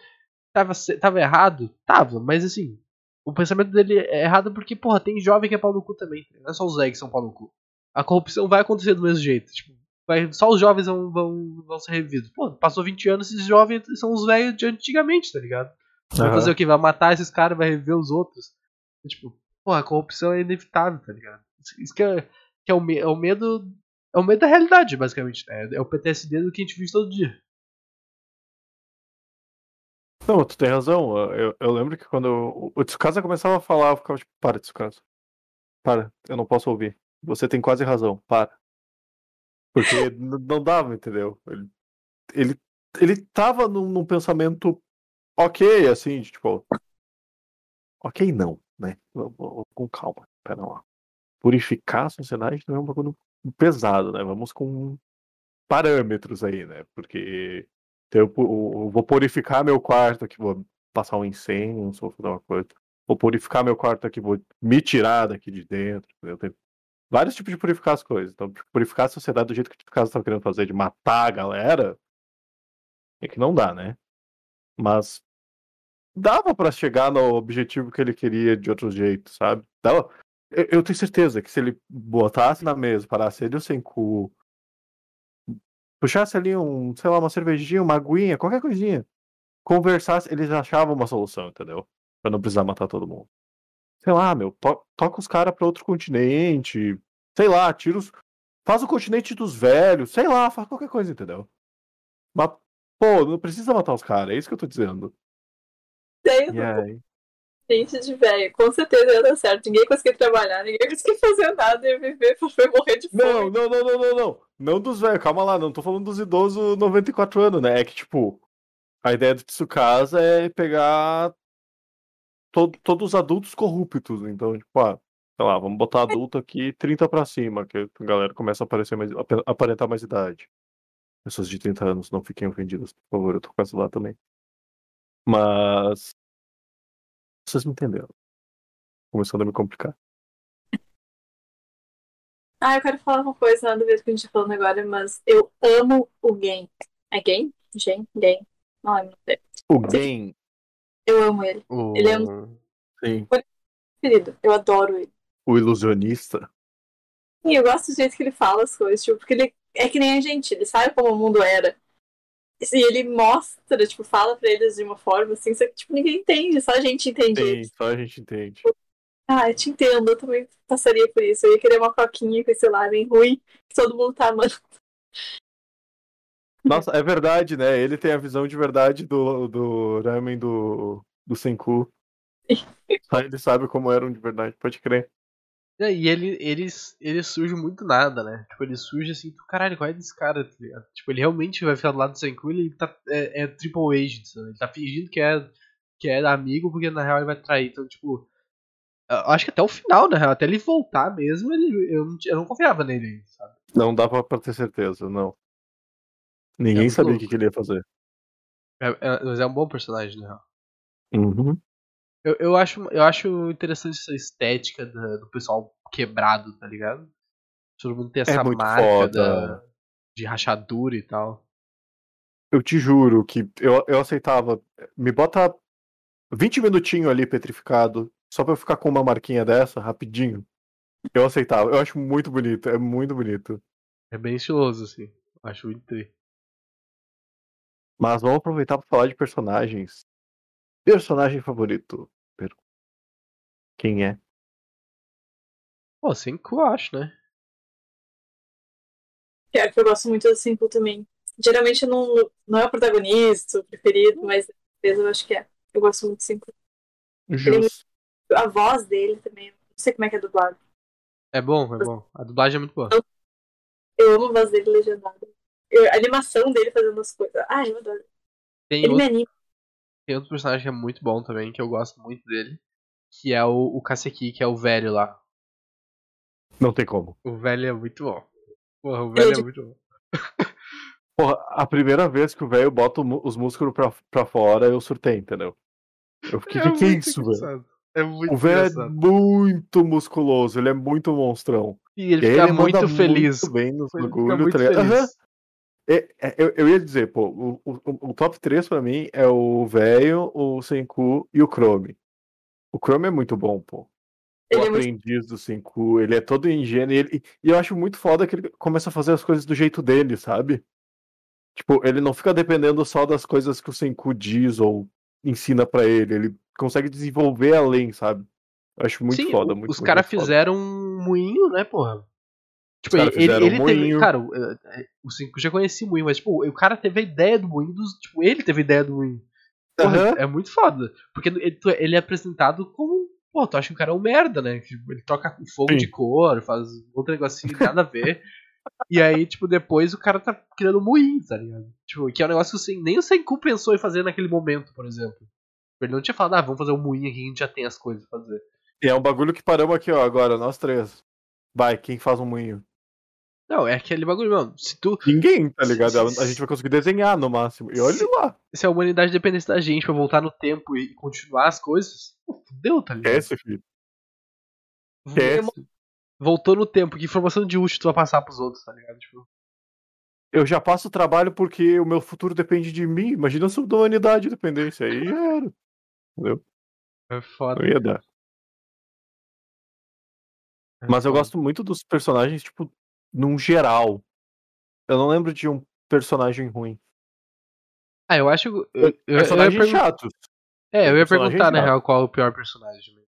tava, tava errado? Tava, mas assim. O pensamento dele é errado porque, porra, tem jovem que é pau no cu também. Não é só os velhos que são pau no cu. A corrupção vai acontecer do mesmo jeito. Tipo, vai, só os jovens vão, vão, vão ser revividos. Pô, passou 20 anos, esses jovens são os velhos de antigamente, tá ligado? Vai Aham. fazer o que? Vai matar esses caras, vai reviver os outros. Tipo, porra, a corrupção é inevitável, tá ligado? Isso, que, é, que é, o, é o medo. É o medo da realidade, basicamente. Né? É o PTSD do que a gente vive todo dia. Não, tu tem razão. Eu, eu lembro que quando eu- o Tsukasa começava a falar, eu ficava tipo, para, Tsukasa. Para, eu não posso ouvir. Você tem quase razão, para. Porque *laughs* não dava, entendeu? Ele, ele, ele tava num, num pensamento ok, assim, de, tipo. Ok, não, né? Com calma, pera lá. Purificar a sociedade não é um bagulho pesado, né? Vamos com parâmetros aí, né? Porque eu, pu- eu vou purificar meu quarto aqui, vou passar um incenso, vou fazer uma coisa. Vou purificar meu quarto aqui, vou me tirar daqui de dentro. entendeu? Tem vários tipos de purificar as coisas. Então, purificar a sociedade do jeito que o caso estava querendo fazer, de matar a galera, é que não dá, né? Mas dava pra chegar no objetivo que ele queria de outro jeito, sabe? Dava... Eu, eu tenho certeza que se ele botasse na mesa, parasse ele o Senku, puxasse ali um, sei lá, uma cervejinha, uma aguinha, qualquer coisinha, conversasse, eles achavam uma solução, entendeu? Pra não precisar matar todo mundo. Sei lá, meu, to- toca os caras pra outro continente, sei lá, tira os. Faz o continente dos velhos, sei lá, faz qualquer coisa, entendeu? Mas, pô, não precisa matar os caras, é isso que eu tô dizendo. E aí? gente de velho, com certeza ia dar certo. Ninguém conseguia trabalhar, ninguém conseguia fazer nada, ia viver, *laughs* foi morrer de fome. Não, não, não, não, não, não. Não dos velhos, calma lá, não tô falando dos idosos 94 anos, né? É que, tipo, a ideia do Tsukasa é pegar to- todos os adultos corruptos. Então, tipo, ah, sei lá, vamos botar adulto aqui 30 pra cima, que a galera começa a aparecer mais, ap- aparentar mais idade. Pessoas de 30 anos, não fiquem ofendidas, por favor, eu tô quase lá também. Mas. Vocês me entenderam. Começando a me complicar. Ah, eu quero falar uma coisa, nada a ver com o que a gente tá falando agora, mas eu amo o Gen. É Gen? Gen? Gen. Não lembro. O game. Eu amo ele. O... Ele é Sim. Querido, eu adoro ele. O ilusionista. E eu gosto do jeito que ele fala as coisas, tipo, porque ele é que nem a gente, ele sabe como o mundo era. E ele mostra, tipo, fala pra eles de uma forma assim, só que tipo, ninguém entende, só a gente entende Sim, só a gente entende. Ah, eu te entendo, eu também passaria por isso. Eu ia querer uma coquinha com esse lamen ruim que todo mundo tá amando. Nossa, é verdade, né? Ele tem a visão de verdade do, do ramen do, do Senku. *laughs* Só ele sabe como eram de verdade, pode crer. É, E ele, ele, ele surge muito nada, né? Tipo, ele surge assim, tu, caralho, qual é desse cara? tá? Tipo, ele realmente vai ficar do lado do Senku e ele tá, é, é triple agent, sabe? Ele tá fingindo que é, que é amigo, porque na real ele vai trair. Então, tipo, eu acho que até o final, na real, até ele voltar mesmo, ele, eu, não, eu não confiava nele, sabe? Não dá pra, pra ter certeza, não. Ninguém muito sabia o que, que ele ia fazer. É- é- mas é um bom personagem, na real. Uhum. Eu, eu, acho, eu acho interessante essa estética da- do pessoal quebrado, tá ligado? Todo mundo tem essa É marca da, de rachadura e tal. Eu te juro que eu, eu aceitava. Me bota 20 minutinhos ali petrificado, só pra eu ficar com uma marquinha dessa, rapidinho. Eu aceitava. Eu acho muito bonito, é muito bonito. É bem estiloso, assim. Acho muito tri. Mas vamos aproveitar pra falar de personagens. Personagem favorito. Quem é? Pô, 5 eu acho, né? Pior que eu gosto muito do Simple também. Geralmente não, não é o protagonista, o preferido, mas eu acho que é. Eu gosto muito do Simple. Jus. A voz dele também, não sei como é que é dublado. É bom, é bom. A dublagem é muito boa. Eu amo a voz dele legendada. Eu- a animação dele fazendo as coisas. Ah, eu adoro. Tem Ele me outro, anima. tem outro personagem que é muito bom também, que eu gosto muito dele. Que é o, o Kaseki, que é o velho lá. Não tem como. O velho é muito bom. Porra, o velho é Ele- muito bom. *laughs* Porra, a primeira vez que o velho bota os músculos pra, pra fora, eu surtei, entendeu? Eu fiquei, que que é isso, velho? É muito O velho é muito musculoso, ele é muito monstrão. E ele E fica ele muito feliz. Muito bem nos Ele fica bagulho, muito tá ligado? feliz. É, é, eu, eu ia dizer, pô, o, o, o top 3 pra mim é o velho, o Senku e o Chrome. O Chrome é muito bom, pô. O Ele é muito aprendiz do Senku, ele é todo ingênuo e, ele- e eu acho muito foda que ele começa a fazer as coisas do jeito dele, sabe? Tipo, ele não fica dependendo só das coisas que o Senku diz ou ensina pra ele, ele consegue desenvolver além, sabe? Eu acho muito Sim, foda, o- muito os muito, caras muito fizeram um moinho, né, porra? Tipo, ele, ele um teve. Cara, o, é, é, o Cinco já conhecia o moinho, mas, tipo, o cara teve a ideia do moinho dos. Tipo, ele teve a ideia do moinho. Porra, Aham. É muito foda. Porque ele, ele é apresentado como. Pô, tu acha que o cara é um merda, né? Tipo, ele troca fogo Sim. de cor, faz outro negocinho nada a ver. *laughs* e aí, tipo, depois o cara tá criando um moinho, tá ligado? Tipo, que é um negócio que assim, nem o Senku pensou em fazer naquele momento, por exemplo. Ele não tinha falado, ah, vamos fazer um moinho aqui, a gente já tem as coisas pra fazer. E é um bagulho que paramos aqui, ó, agora, nós três. Vai, quem faz um moinho? Não, é aquele bagulho, mano. Se tu. Ninguém, tá ligado? A, a gente vai conseguir desenhar no máximo. E olha Se- lá, Se a humanidade dependesse da gente pra voltar no tempo e continuar as coisas, fudeu, tá ligado? esquece, filho. Esquece. Voltou no tempo, que informação de útil tu vai passar pros outros, tá ligado? Tipo, Eu já passo o trabalho porque o meu futuro depende de mim. Imagina se da humanidade dependesse. Aí já era. Entendeu? é foda. Não ia dar. é Mas eu gosto muito dos personagens, tipo, num geral. Eu não lembro de um personagem ruim. Ah, eu acho. Eu, eu, eu ia Personagens pergun- chatos. É, eu ia personagem perguntar, na chato. real, qual é o pior personagem.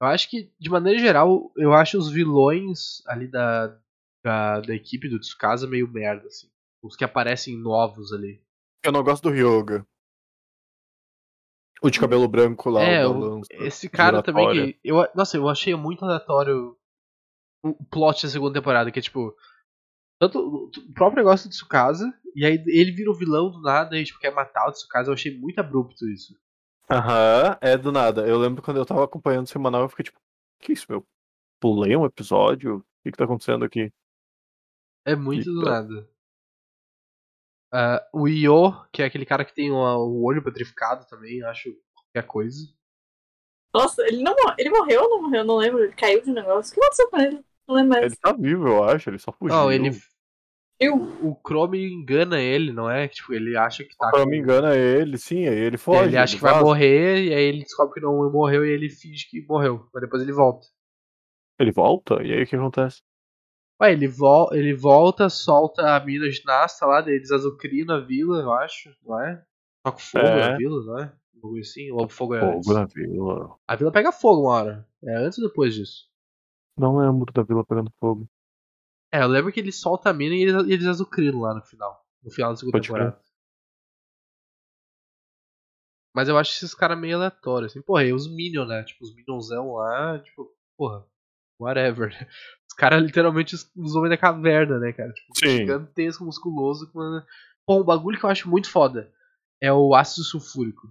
Eu acho que, de maneira geral, eu acho os vilões ali da, da, da equipe do Tsukasa meio merda, assim. Os que aparecem novos ali. Eu não gosto do Ryoga. O de cabelo branco lá, é, o esse cara também que. Eu, nossa, eu achei muito aleatório o plot da segunda temporada, que é tipo. Tanto o próprio negócio do Tsukasa, e aí ele vira o vilão do nada e tipo, quer matar o Tsukasa. Eu achei muito abrupto isso. Aham, é do nada. Eu lembro quando eu tava acompanhando o semanal, eu fiquei tipo, que isso, meu? Pulei um episódio? O que que tá acontecendo aqui? É muito do Então. nada. Ah, o Io, que é aquele cara que tem o, o olho petrificado também, eu acho qualquer coisa. Nossa, ele não mor- ele morreu ou não morreu? Eu não lembro. Ele caiu de um negócio. O que aconteceu com ele? Não lembro mais. Ele tá vivo, eu acho, ele só fugiu. Não, ele. Eu. O Chrome engana ele, não é? Tipo, ele acha que tá. Eu não com- é ele, sim, aí ele foge. ele acha que vai morrer, e aí ele descobre que não morreu e ele finge que morreu. Mas depois ele volta. Ele volta? E aí o que acontece? Ué, ele, vol ele volta, solta a mina ginasta lá, eles azucrina a vila, eu acho, não é? Toca fogo É. na vila, não é? Um bagulho assim, ou o fogo é antes? Fogo na vila. A vila pega fogo uma hora. É antes ou depois disso? Não lembro da vila pegando fogo. É, eu lembro que ele solta a mina e eles, eles azucrinam lá no final. No final da segunda Pode crer. temporada. Mas eu acho esses caras meio aleatórios, assim. Porra, e os Minions, né? Tipo, os Minionzão lá, tipo, porra. whatever. *laughs* Os caras literalmente os, os homens da caverna, né, cara? Tipo, Sim. gigantesco, musculoso. Com. Pô, um bagulho que eu acho muito foda é o ácido sulfúrico.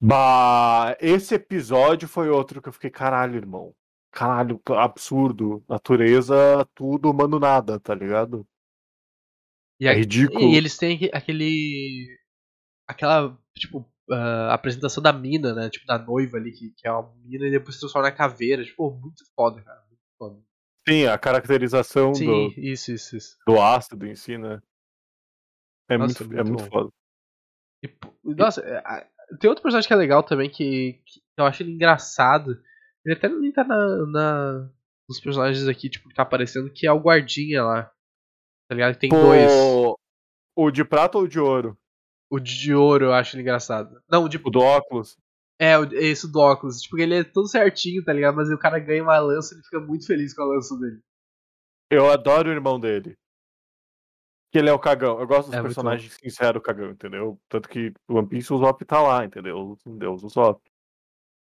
Bah, esse episódio foi outro que eu fiquei, caralho, irmão. Caralho, absurdo. Natureza, tudo, mano, nada, tá ligado? E, É ridículo. e eles têm aque- aquele. aquela, tipo, ah, apresentação da mina, né? Tipo, da noiva ali, que, que é uma mina e depois se transforma na caveira. Tipo, muito foda, cara. Muito foda. Sim, a caracterização Sim, do, isso, isso, isso. do ácido em si, né? É, Nossa, muito, é muito muito foda. E, nossa, é, tem outro personagem que é legal também, que, que eu acho ele engraçado. Ele até nem tá na, na- nos personagens aqui, tipo, que tá aparecendo, que é o guardinha lá. Tá ligado? Tem dois. Pô, o de prata ou o de ouro? O de ouro eu acho engraçado. Não, o de O do óculos? É, esse do óculos. Tipo, ele é todo certinho, tá ligado? Mas o cara ganha uma lança e ele fica muito feliz com a lança dele. Eu adoro o irmão dele. Que ele é o cagão. Eu gosto dos É personagens sinceros cagão, entendeu? Tanto que o One Piece o Zop tá lá, entendeu? Deus o Zop.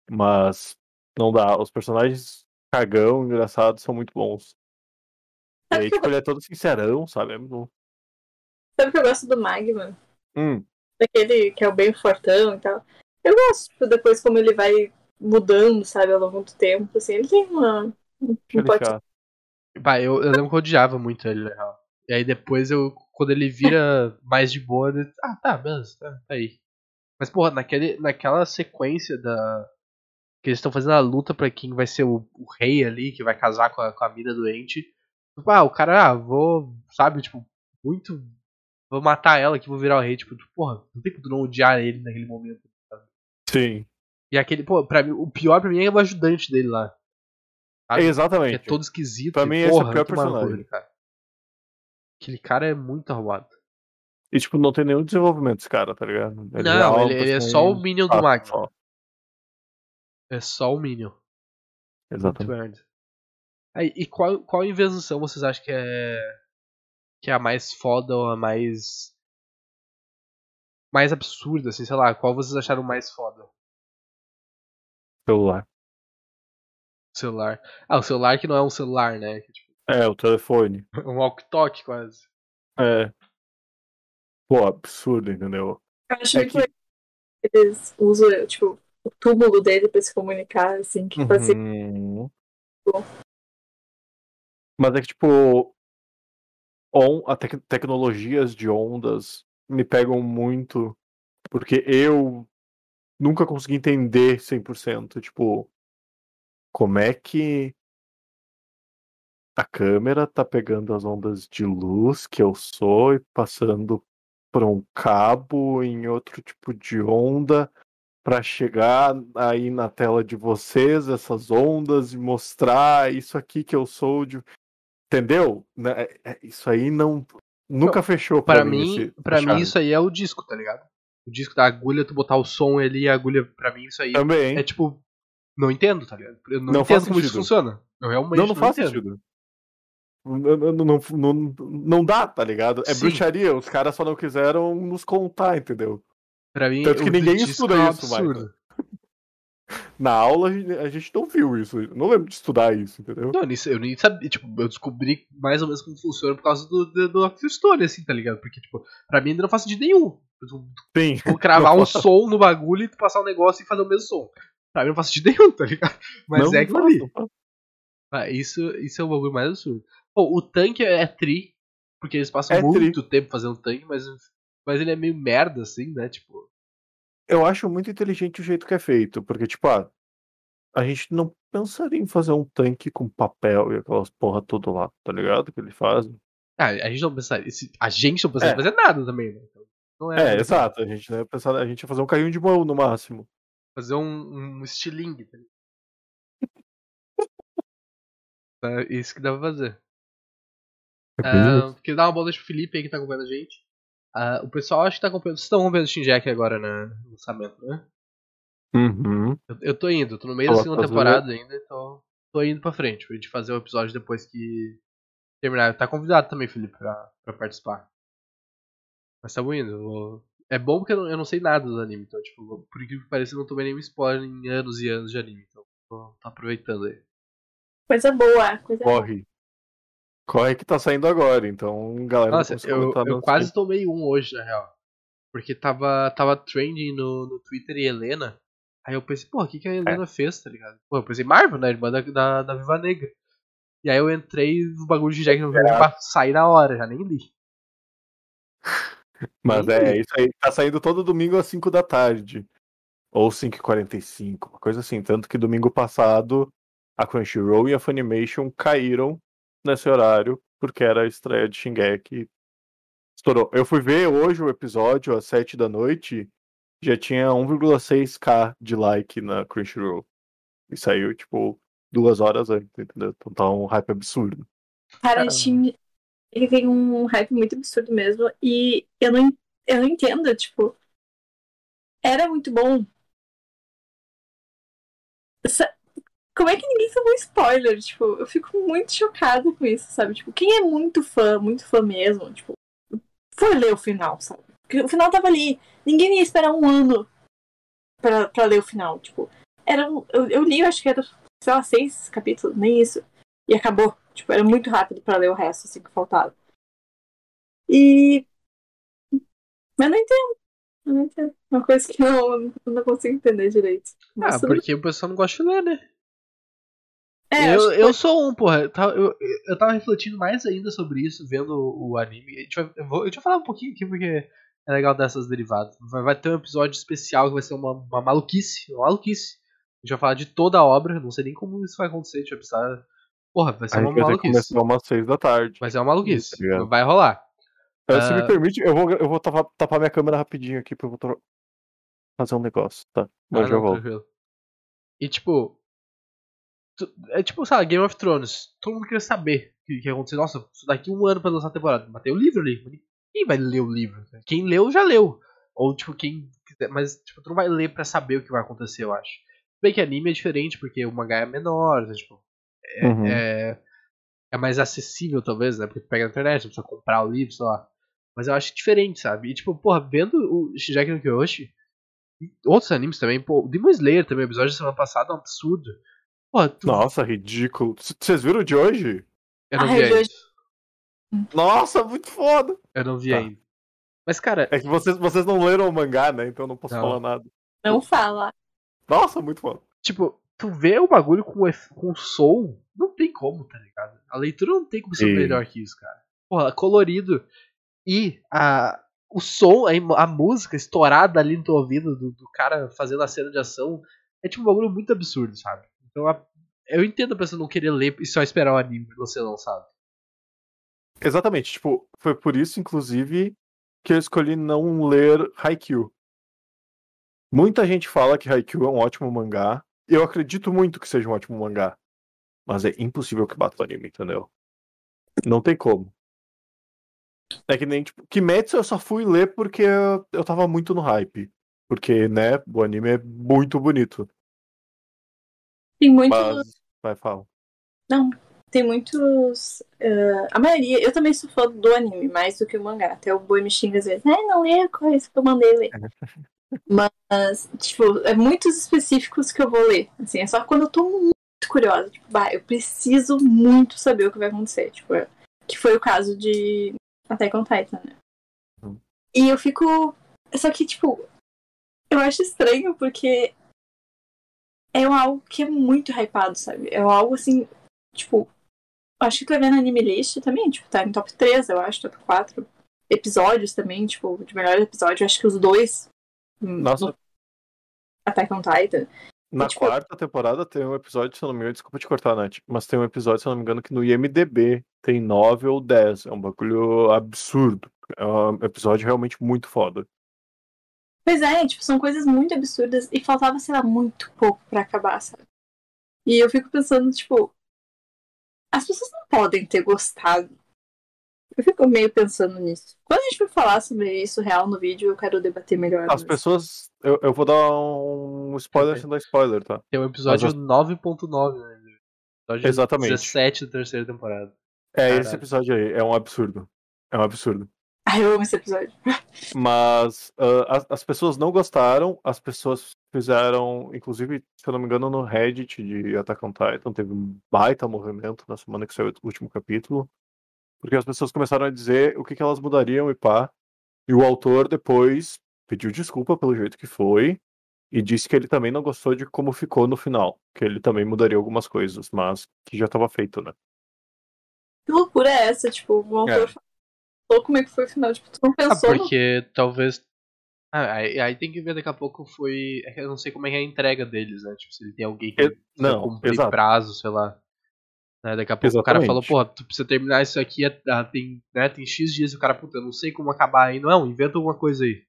Mas não dá. Os personagens cagão, engraçados, são muito bons. E aí, tipo, ele é todo sincerão, sabe? É muito bom. Sabe que eu gosto do Magma? Hum, Daquele que é o bem fortão e tal. Eu gosto, tipo, depois como ele vai mudando, sabe, ao longo do tempo, assim, ele tem uma. Um pote-. Bah, eu, eu lembro que eu odiava muito ele, na real. E aí depois eu, quando ele vira *laughs* mais de boa, ele, ah, tá, beleza, tá, tá aí. Mas, porra, naquele, naquela sequência da. Que eles estão fazendo a luta pra quem vai ser o, o rei ali, que vai casar com a, com a mina doente. Tipo, ah, o cara, ah, vou, sabe, tipo, muito. Vou matar ela que vou virar o rei. Tipo, porra, não tem como tu não odiar ele naquele momento. Sim. E aquele, pô, pra mim, o pior pra mim é o ajudante dele lá. Sabe? Que Exatamente. é todo esquisito. Pra mim, esse é o porra, pior personagem. cara. Aquele cara é muito arrumado. E, tipo, não tem nenhum desenvolvimento esse cara, tá ligado? não, é ele, ele é personagem só o Minion do só. É só o Minion. Exatamente. Aí, e qual, qual invenção vocês acham que é. que é a mais foda ou a mais. mais absurda, assim, sei lá, qual vocês acharam mais foda? Celular. Celular. Ah, o celular que não é um celular, né? Que, tipo, É, o telefone. é *laughs* um walkie-talkie quase. É. Pô, absurdo, entendeu? Eu acho É que- que eles usam, tipo, o túmulo dele pra se comunicar, assim, que tipo assim, Uhum. Mas é que, tipo, on, a tec- tecnologias de ondas me pegam muito, porque eu nunca consegui entender 100%, tipo, como é que a câmera tá pegando as ondas de luz que eu sou e passando por um cabo em outro tipo de onda para chegar aí na tela de vocês essas ondas e mostrar isso aqui que eu sou de entendeu? Né, é- é- Isso aí não nunca fechou Pra para mim, essa mim isso aí é o disco, tá ligado? O disco da agulha, tu botar o som ali e a agulha, pra mim isso aí também é tipo. Não entendo, tá ligado? Eu não, Não entendo como isso sentido. funciona. Eu realmente não, não faz entendo. sentido. Não, não, não, não, não dá, tá ligado? É Sim. bruxaria, os caras só não quiseram nos contar, entendeu? Pra mim, Tanto que ninguém estuda é um isso, absurdo. Na aula a gente- não viu isso, eu não lembro de estudar isso, entendeu? Não, eu nem, eu nem sabia, tipo, eu descobri mais ou menos como funciona por causa do, do, do Story, assim, tá ligado? Porque, tipo, pra mim ainda não faz sentido nenhum. Sim. tu cravar *laughs* um som no bagulho e tu passar um negócio e fazer o mesmo som. Pra mim não faz sentido nenhum, tá ligado? Mas Não é ali. faz. Ah, isso, isso é o bagulho mais absurdo. Pô, o tanque é tri, porque eles passam É muito tempo fazendo tanque, mas, mas ele é meio merda, assim, né? Tipo, Eu acho muito inteligente o jeito que é feito, porque, tipo, ah, a gente não pensaria em fazer um tanque com papel e aquelas porra tudo lá, tá ligado? Que ele faz. ah, a gente não pensaria. A gente não pensaria É. em fazer nada também, né? Então, não é, É, exato. A gente, né, pensar, a gente ia fazer um carrinho de mão no máximo. Fazer um, um estilingue, tá ligado? É isso que dá pra fazer. Ah, queria dar uma boa noite pro Felipe aí que tá acompanhando a gente. Ah, o pessoal acho que tá acompanhando. Vocês estão acompanhando o Shinjack agora né, no lançamento, né? Uhum. Eu, eu tô indo, tô no meio da Tô segunda temporada ainda, então tô indo pra frente pra gente fazer o episódio depois que terminar. Tá convidado também, Felipe, pra, pra participar. Mas tamo indo. vou- É bom porque eu não, eu não sei nada do anime, então, tipo, por incrível que pareça, eu não tomei nenhum spoiler em anos e anos de anime, então tô, tô aproveitando aí. Coisa boa, coisa boa. Corre. Corre que tá saindo agora, então galera. Nossa, eu, eu quase tomei um hoje, na real. Porque tava, tava trending no, no Twitter e Helena. Aí eu pensei, pô, o que, que a Helena fez, tá ligado? Pô, eu pensei, Marvel, né? Irmã da, da, da Viva Negra. E aí eu entrei no bagulho de Jack no Jogo pra sair na hora, já nem li. *laughs* Mas Nem é, vi. isso aí tá saindo todo domingo às 5 da tarde. Ou 5h45, uma coisa assim. Tanto que domingo passado a Crunchyroll e a Funimation caíram nesse horário, porque era a estreia de Shingeki. Estourou. Eu fui ver hoje o episódio às 7 da noite, já tinha 1,6k de like na Crunchyroll. E saiu, tipo, duas horas antes, entendeu? Então tá um hype absurdo. Cara, time ele tem um hype muito absurdo mesmo. E eu não, eu não entendo, tipo. Era muito bom. Sa- Como é que ninguém tomou spoiler? Tipo, eu fico muito chocada com isso, sabe? Tipo, quem é muito fã, muito fã mesmo, tipo, foi ler o final, sabe? Porque o final tava ali. Ninguém ia esperar um ano pra, pra ler o final. Tipo, era. um- Eu, eu li, eu acho que era, sei lá, seis capítulos, nem isso. E acabou. Tipo, era muito rápido pra ler o resto, assim, que faltava. E. Mas não entendo. Eu não entendo. Uma coisa que não, eu não consigo entender direito. Mas Ah, porque o pessoal não gosta de ler, né? É, eu, eu sou um, porra. Eu tava, eu, eu tava refletindo mais ainda sobre isso, vendo o, o anime. A gente vai, eu, vou, vai falar um pouquinho aqui, porque é legal dessas derivadas. Vai, vai ter um episódio especial que vai ser uma, uma maluquice. Uma maluquice. A gente vai falar de toda a obra. Não sei nem como isso vai acontecer. A gente vai precisar. Porra, vai ser A uma gente vai maluquice. começar umas 6 da tarde. Vai ser uma maluquice. Tá? Vai rolar. Ah, Se Ah. me permite, eu vou, eu vou tapar, tapar minha câmera rapidinho aqui pra eu vou fazer um negócio, tá? Mas Ah, já não, volto. tranquilo. E tipo. É tipo, sabe, Game of Thrones. Todo mundo queria saber o que, que ia acontecer. Nossa, daqui um ano pra lançar a temporada. Mas tem o livro ali. Ninguém vai ler o livro. né? Quem leu, já leu. Ou, tipo, quem quiser. Mas, tipo, tu não vai ler pra saber o que vai acontecer, eu acho. Bem que anime é diferente, porque o mangá é menor, né, tipo. É, Uhum. é, é mais acessível, talvez, né? Porque tu pega na internet, não precisa comprar o livro, sei lá. Mas eu acho diferente, sabe? E, tipo, porra, vendo o Shingeki no Kyoshi, e outros animes também, pô, o Demon Slayer também, o episódio da semana passada é um absurdo. Porra, tu, Nossa, ridículo. Vocês viram o de hoje? eu não Ah, vi ainda. hoje. Nossa, muito foda. Eu não vi Tá. ainda. Mas, cara, É que vocês, vocês não leram o mangá, né? Então eu não posso Não. falar nada. Não fala. Nossa, muito foda. tipo, tu vê o bagulho com, com som, não tem como, tá ligado? A leitura não tem como ser Sim. melhor que isso, cara. Porra, colorido. E a, o som, a, a música estourada ali no teu ouvido do, do cara fazendo a cena de ação, é tipo um bagulho muito absurdo, sabe? Então a- eu entendo a pessoa não querer ler e só esperar o anime não ser lançado. Exatamente, tipo, foi por isso, inclusive, que eu escolhi não ler Haikyuu. Muita gente fala que Haikyuu é um ótimo mangá. Eu acredito muito que seja um ótimo mangá. Mas é impossível que bata o anime, entendeu? Não tem como. É que nem, tipo, Kimetsu eu só fui ler porque eu, eu tava muito no hype. Porque, né, o anime é muito bonito. Tem muitos. Mas, vai, fala. Não, tem muitos. eh, a maioria, eu também sou fã do anime, mais do que o mangá. Até o boi me xinga às vezes. Ai, não lê a coisa que eu mandei ler. *laughs* Mas, tipo, é muitos específicos que eu vou ler. Assim, é só quando eu tô muito curiosa. Tipo, bah, eu preciso muito saber o que vai acontecer. Tipo, é- que foi o caso de Attack on Titan, né? Uhum. E eu fico. Só que, tipo, eu acho estranho porque é algo que é muito hypado, sabe? É algo assim, tipo, acho que tu vai ver na Anime List também, tipo, tá em top 3, eu acho, top 4 episódios também, tipo, de melhor episódio, eu acho que os dois Nossa, no Attack on Titan. Na tipo- quarta temporada tem um episódio, se eu não me engano, desculpa te cortar, Nath, mas tem um episódio, se eu não me engano, que no IMDB tem 9 ou 10. É um bagulho absurdo. É um episódio realmente muito foda. Pois é, tipo, são coisas muito absurdas e faltava, sei lá, muito pouco pra acabar, sabe? E eu fico pensando, tipo, as pessoas não podem ter gostado. Eu fico meio pensando nisso. Quando a gente for falar sobre isso real no vídeo, eu quero debater melhor. As mas- pessoas. Eu, eu vou dar um spoiler sem dar spoiler, tá? Tem o episódio Mas 9.9, né? Episódio Exatamente. 17 da terceira temporada. É, esse Caralho. episódio aí é um absurdo. É um absurdo. Ai, eu amo esse episódio. Mas ah, as, as pessoas não gostaram, as pessoas fizeram, inclusive, se eu não me engano, no Reddit de Attack on Titan, teve um baita movimento na semana que saiu o último capítulo, porque as pessoas começaram a dizer o que, que elas mudariam e pá. E o autor depois pediu desculpa pelo jeito que foi e disse que ele também não gostou de como ficou no final, que ele também mudaria algumas coisas, mas que já estava feito, né? Que loucura é essa? Tipo, o autor É. falou como é que foi o final. Tipo, tu não Ah, pensou no porque talvez. Ah, aí, aí tem que ver daqui a pouco foi. É eu não sei como é que é a entrega deles, né? Tipo, se ele tem alguém que não, cumprir exato. prazo, sei lá. Né, Daqui a pouco o cara Exatamente. falou, porra, tu precisa terminar isso aqui, é- ah, tem, né, tem X dias e o cara, puta, eu não sei como acabar aí. Não, inventa alguma coisa aí.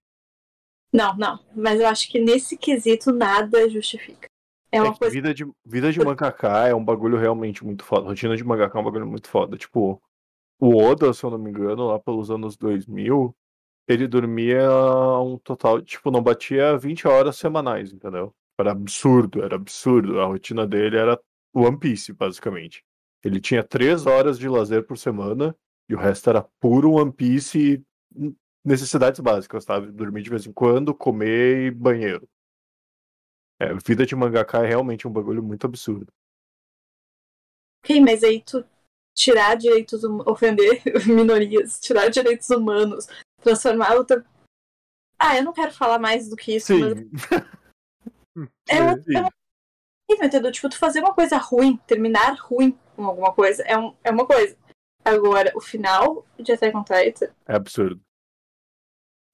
Não, não. Mas eu acho que nesse quesito nada justifica. É É uma que coisa. vida de, vida de mangaká é um bagulho realmente muito foda. Rotina de mangaká é um bagulho muito foda. Tipo, o Oda, se eu não me engano, lá pelos anos 2000, ele dormia um total, tipo, não batia 20 horas semanais, entendeu? Era absurdo, era absurdo. A rotina dele era One Piece, basicamente. Ele tinha 3 horas de lazer por semana e o resto era puro One Piece e necessidades básicas, sabe? Dormir de vez em quando, comer e banheiro. É, vida de mangaká é realmente um bagulho muito absurdo. Ok, mas aí tu tirar direitos humanos, ofender *laughs* minorias, tirar direitos humanos, transformar outra. Ah, eu não quero falar mais do que isso, mas Sim. *laughs* é uma, sim. é uma entendeu? Tipo, tu fazer uma coisa ruim, terminar ruim com alguma coisa, é, um, é uma coisa. Agora, o final de Attack on Titan É absurdo.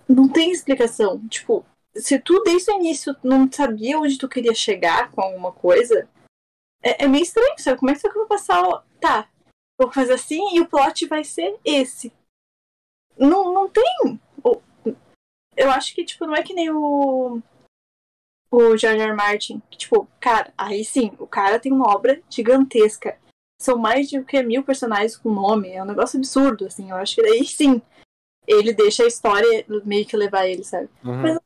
não tem explicação. Tipo, se tu desde o início não sabia onde tu queria chegar com alguma coisa, é, é meio estranho, sabe? Como é que tu vai passar. Tá, vou fazer assim e o plot vai ser esse. Não, não tem. Eu acho que, tipo, não é que nem o. O George R. R. Martin. Que, tipo, cara, aí sim, o cara tem uma obra gigantesca. São mais de o que mil personagens com nome. É um negócio absurdo, assim. Eu acho que daí sim. Ele deixa a história meio que levar ele, sabe? Mas-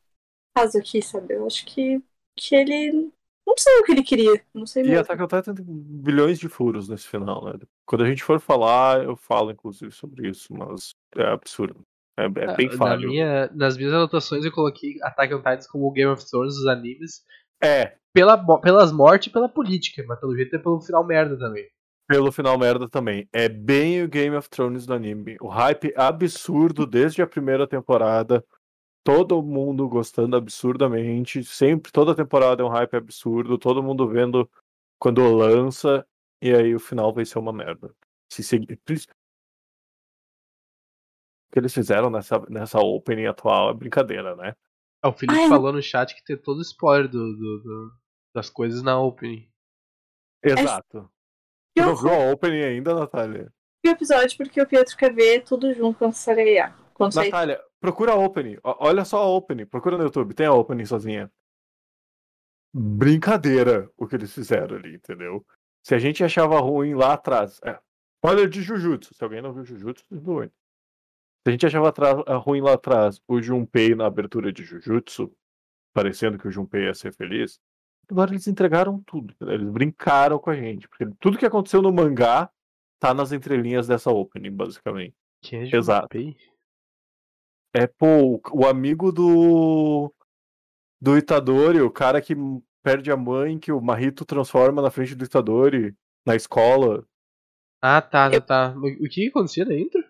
caso aqui, sabe? Eu acho que, que ele. Não sei o que ele queria. Não sei E mesmo. Attack on Titan tem bilhões de furos nesse final, né? Quando a gente for falar, eu falo inclusive sobre isso, mas é absurdo. É, é bem Na falho. minha, nas minhas anotações eu coloquei Attack on Titan como o Game of Thrones dos animes. É, Pela, pelas mortes e pela política, mas pelo jeito é pelo final merda também. pelo final merda também. É bem o Game of Thrones do anime. O hype absurdo desde a primeira temporada. Todo mundo gostando absurdamente. Sempre, toda temporada é um hype absurdo. Todo mundo vendo quando lança. E aí o final vai ser uma merda. Se seguir. O que eles fizeram nessa, nessa opening atual é brincadeira, né? Ah, o Felipe Ai, falou no chat que tem todo o spoiler do, do- do- das coisas na opening. Exato. Que Tu não viu a opening ainda, Natália? o episódio, porque o Pietro quer ver tudo junto quando sair. Quando sair. Natália, procura a opening. Olha só a opening. Procura no YouTube. Tem a opening sozinha. Brincadeira o que eles fizeram ali, entendeu? Se a gente achava ruim lá atrás. É. Olha de Jujutsu. Se alguém não viu Jujutsu, bem. Se a gente achava atra- ruim lá atrás o Junpei na abertura de Jujutsu, parecendo que o Junpei ia ser feliz, agora eles entregaram tudo. entendeu? Eles brincaram com a gente. Porque tudo que aconteceu no mangá tá nas entrelinhas dessa opening, basicamente. Que é Exato. Junpei? É, pô, o- o amigo do. Do Itadori, o cara que perde a mãe, que o Marito transforma na frente do Itadori, na escola. Ah, tá, tá, tá. O que acontecia na intro?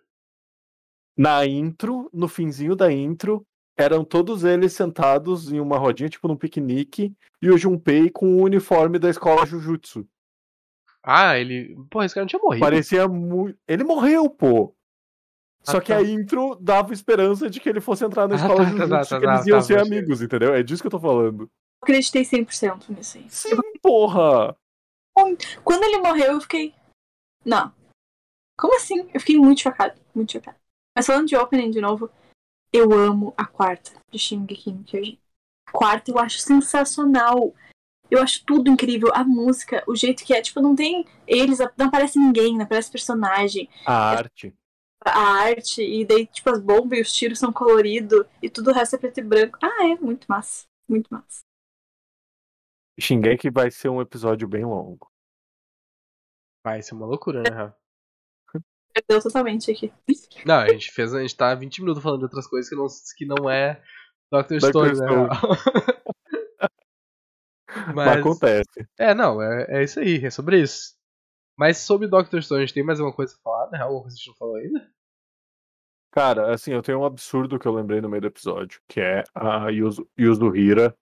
Na intro, no finzinho da intro, eram todos eles sentados em uma rodinha, tipo num piquenique, e o Junpei com o uniforme da escola Jujutsu. Ah, ele. Pô, esse cara não tinha morrido. Parecia muito. Ele morreu, pô! Só Ah, que tá. a intro dava esperança de que ele fosse entrar na Ah, escola tá, tá, Jujutsu, tá, tá, que eles tá, iam tá, ser amigos, entendeu? É disso que eu tô falando. Eu acreditei 100% nisso aí. Sim, porra! Quando ele morreu, eu fiquei. Não. Como assim? Eu fiquei muito chocado. Muito chocado. Mas falando de opening de novo, eu amo a quarta de Shingeki no Kyojin. A quarta eu acho sensacional. Eu acho tudo incrível. A música, o jeito que é. Tipo, não tem eles, não aparece ninguém, não aparece personagem. A arte. A arte, e daí, tipo, as bombas e os tiros são coloridos, e tudo o resto é preto e branco. Ah, é muito massa. Muito massa. Shingeki vai ser um episódio bem longo. Vai ser uma loucura, né? *laughs* Perdeu totalmente aqui. Não, a gente fez. A gente tá 20 minutos falando de outras coisas que não, que não é. Dr. Stone, né? Stone. *laughs* Mas acontece. É, não, é, é isso aí, é sobre isso. Mas sobre Doctor Strange, tem mais alguma coisa pra falar? Né? Alguma coisa que a gente não falou ainda? Cara, assim, eu tenho um absurdo que eu lembrei no meio do episódio, que é a Yuzu, Yuzuhira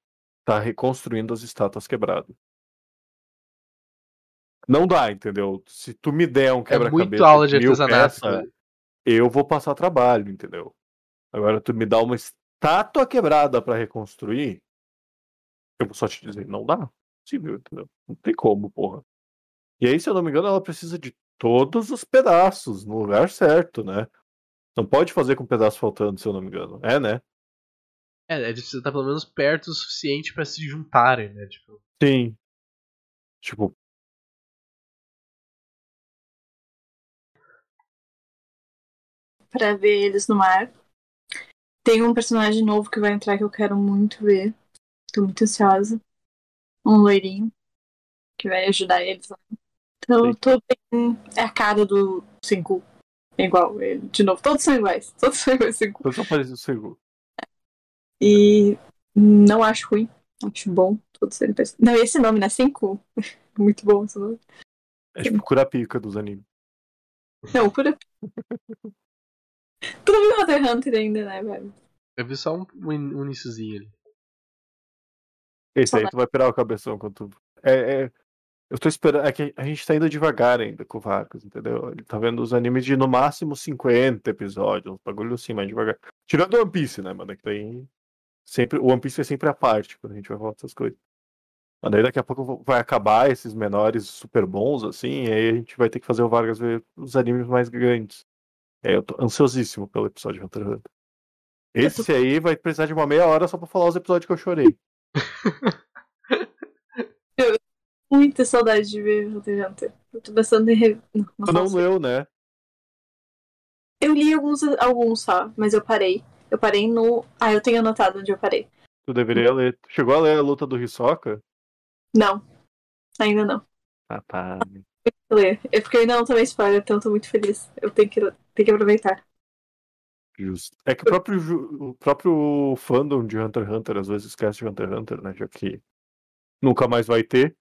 tá reconstruindo as estátuas quebradas. Não dá, entendeu? Se tu me der um quebra-cabeça. É muito aula de artesanato. Peça, né? eu vou passar trabalho, entendeu? Agora tu me dá uma estátua quebrada para reconstruir, eu vou só te dizer, não dá. Possível, entendeu? Não tem como, porra. E aí, se eu não me engano, ela precisa de todos os pedaços no lugar certo, né? Não pode fazer com um pedaço faltando, se eu não me engano. É, né? É, ele precisa estar pelo menos perto o suficiente para se juntarem, né? Tipo... Sim. Tipo, para ver eles no mar. Tem um personagem novo que vai entrar que eu quero muito ver. Tô muito ansiosa. Um loirinho que vai ajudar eles lá. Então eu tô bem. É a cara do 5. É igual ele. De novo, todos são iguais. Todos são iguais. Cinco. Todos são parecidos com E não acho ruim. Acho bom. Todos serem parecidos. Não, esse nome, né? 5. *laughs* muito bom esse nome. É tipo Curapica dos animes. Não, Curapica. Tu não viu Hunter x Hunter ainda, né, velho? Eu vi só um, um, iníciozinho ali. Esse aí tu vai pirar o cabeção quando tu. É, é, eu tô esperando. É que a gente tá indo devagar ainda com o Vargas, entendeu? Ele tá vendo os animes de no máximo 50 episódios, um bagulho assim, mais devagar. Tirando o One Piece, né, mano? Que tem. Sempre, o One Piece é sempre a parte quando a gente vai falar dessas coisas. Mas daí daqui a pouco vai acabar esses menores super bons, assim, e aí a gente vai ter que fazer o Vargas ver os animes mais grandes. É, eu tô ansiosíssimo pelo episódio de Hunter x Hunter. Esse tô... aí vai precisar de uma meia hora só pra falar os episódios que eu chorei. *laughs* eu muita saudade de ver Hunter x Hunter. Eu tô pensando em. Re... Não, tu não leu, né? Eu li alguns, alguns só, mas eu parei. Eu parei no. Ah, eu tenho anotado onde eu parei. Tu deveria ler. Chegou a ler a luta do Hisoka? Não. Ainda não. Ah, tá ler. É porque eu ainda não tomei spoiler, então eu tô muito feliz. Eu tenho que, tenho que aproveitar. Justo. É que o próprio, o próprio fandom de Hunter x Hunter às vezes esquece de Hunter x Hunter, né? Já que nunca mais vai ter.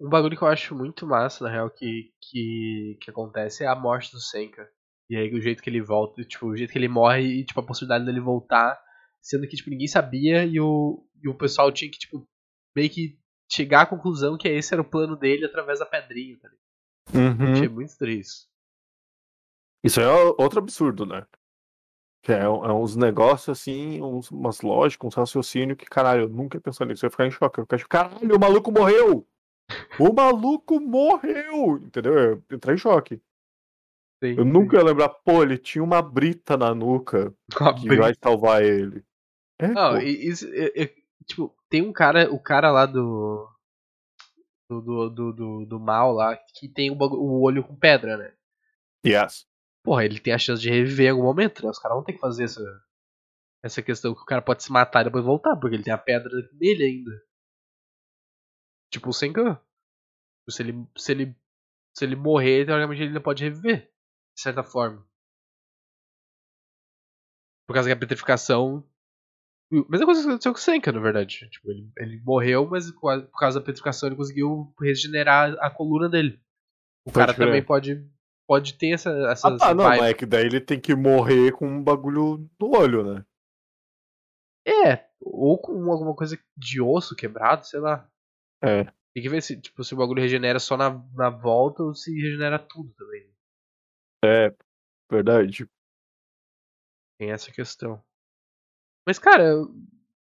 Um bagulho que eu acho muito massa, na real, que, que, que acontece é a morte do Senka. E aí o jeito que ele volta, tipo, o jeito que ele morre e tipo, a possibilidade dele voltar, sendo que tipo, ninguém sabia e o, e o pessoal tinha que, tipo, meio que chegar à conclusão que esse era o plano dele através da pedrinha, tá ligado? Uhum. Achei muito triste. Isso é outro absurdo, né? Que é, é uns negócios assim, uns, umas lógicas, uns raciocínios que, caralho, eu nunca pensei nisso. Eu ia ficar em choque. Eu ia ficar, caralho, o maluco morreu! O maluco morreu! Entendeu? Eu ia entrar em choque. Sim, eu sim. nunca ia lembrar, pô, ele tinha uma brita na nuca *laughs* que brita. vai salvar ele. É, Não, isso, tipo, tem um cara, o cara lá do. Do, do, do, do, do mal lá, que tem o, o olho com pedra, né? Yes. Porra, ele tem a chance de reviver em algum momento, né? Os caras vão ter que fazer essa, essa questão que o cara pode se matar e depois voltar, porque ele tem a pedra nele ainda. Tipo o Senkan. Se ele, se ele, se ele morrer, teoricamente ele ainda pode reviver. De certa forma. Por causa que a petrificação Mesma coisa que aconteceu com o Senka, na verdade. Tipo, ele, ele morreu, mas por causa da petrificação ele conseguiu regenerar a coluna dele. O pode cara também pode, pode ter essa. essa ah, tá, não, mas é que daí ele tem que morrer com um bagulho no olho, né? É, ou com alguma coisa de osso quebrado, sei lá. É. Tem que ver se, tipo, se o bagulho regenera só na, na volta ou se regenera tudo também. É, verdade. Tem essa questão. Mas, cara,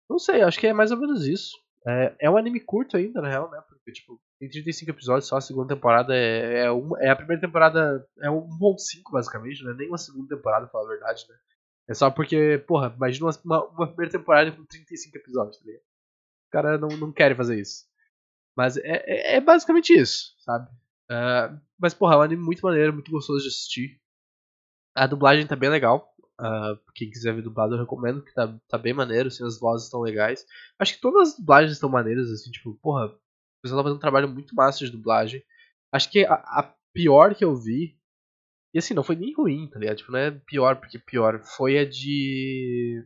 não sei, acho que é mais ou menos isso. É, é um anime curto ainda, na real, né? Porque, tipo, tem 35 episódios só, a segunda temporada é, é, uma, é a primeira temporada, é 1.5 basicamente, não é nem uma segunda temporada, pra falar a verdade, né? É só porque, porra, imagina uma, uma primeira temporada com 35 episódios, tá ligado? Os caras não, não querem fazer isso. Mas é, é, é basicamente isso, sabe? Uh, mas, porra, é um anime muito maneiro, muito gostoso de assistir. A dublagem tá bem legal. Uh, quem quiser ver dublado, eu recomendo, que tá, tá bem maneiro, assim, as vozes estão legais. Acho que todas as dublagens estão maneiras, assim, tipo, porra, o pessoal tá fazendo um trabalho muito massa de dublagem. Acho que a, a, pior que eu vi, e assim, não foi nem ruim, tá ligado? Tipo, não é pior porque pior, foi a de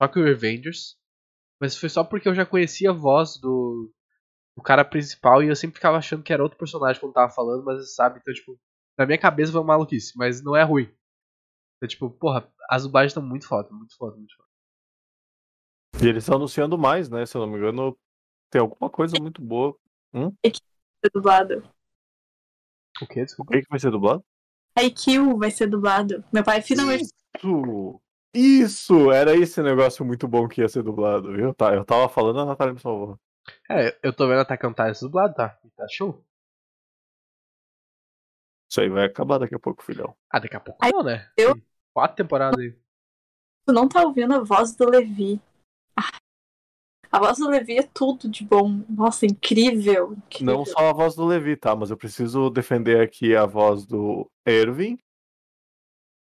Tokyo Revengers. Mas foi só porque eu já conhecia a voz do, do cara principal e eu sempre ficava achando que era outro personagem quando tava falando, mas sabe, então, tipo, na minha cabeça foi uma maluquice, mas não é ruim. Então, tipo, porra, as dublagens estão muito foda, muito foda, muito foda. E eles estão anunciando mais, né? Se eu não me engano, tem alguma coisa muito boa. Hum? Ser dublado. O quê? O Desculpa. que, que vai ser dublado? IQ vai ser dublado. Meu pai finalmente. Isso! Isso! Era esse negócio muito bom que ia ser dublado, viu? Tá, eu tava falando, a Natália me salvou. É, eu tô vendo Attack on Titan dublado, tá? E Tá show? Isso aí vai acabar daqui a pouco, filhão. Ah, daqui a pouco Ai, não, né? eu- Tem Quatro temporadas aí. Tu não tá ouvindo a voz do Levi. Ah, A voz do Levi é tudo de bom. Nossa, incrível. incrível. Não só a voz do Levi, tá? Mas eu preciso defender aqui a voz do Erwin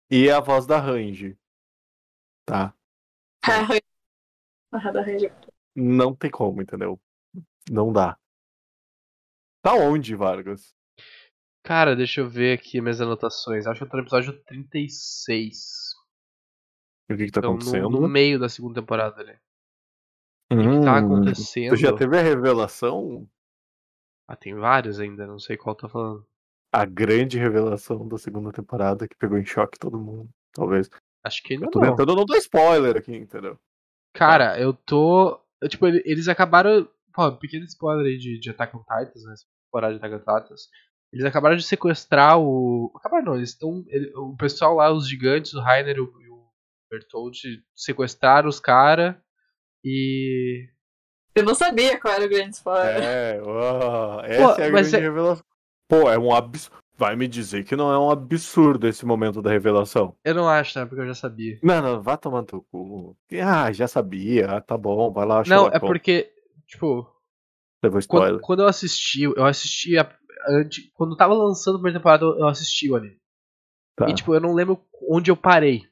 e a voz da Range. Tá? *laughs* Arranjo. Ah, da região. Não tem como, entendeu? Não dá. Tá onde, Vargas? Cara, deixa eu ver aqui minhas anotações. Acho que eu tô no episódio 36. O que que tá Então, acontecendo? no, no meio da segunda temporada ali. O que, que tá Hum, acontecendo? Tu já teve a revelação? Ah, tem vários ainda, não sei qual tá falando. A grande revelação da segunda temporada que pegou em choque todo mundo. Talvez. Acho que ainda Eu tô não. tentando não dar spoiler aqui, entendeu? Cara, eu tô. eu, tipo, ele- eles acabaram. Pô, pequeno spoiler aí de, de Attack on Titans, né? Temporada de Attack on Titans. Eles acabaram de sequestrar o. Acabaram não, eles estão. O pessoal lá, os gigantes, o Rainer e o, e o Bertolt, sequestraram os caras e. Eu não sabia qual era o grande spoiler. É, uau, essa é a grande é- revelação. Pô, é um absurdo. Vai me dizer que não é um absurdo esse momento da revelação. Eu não acho, né? Porque eu já sabia. Não, não, vá tomar no teu cu. Ah, já sabia. Ah, tá bom, vai lá. Não, é porque. Tipo, Levou quando, spoiler. quando eu assisti, eu assisti. A, antes- quando tava lançando a primeira temporada, eu assisti o anime. Tá. E tipo, eu não lembro onde eu parei.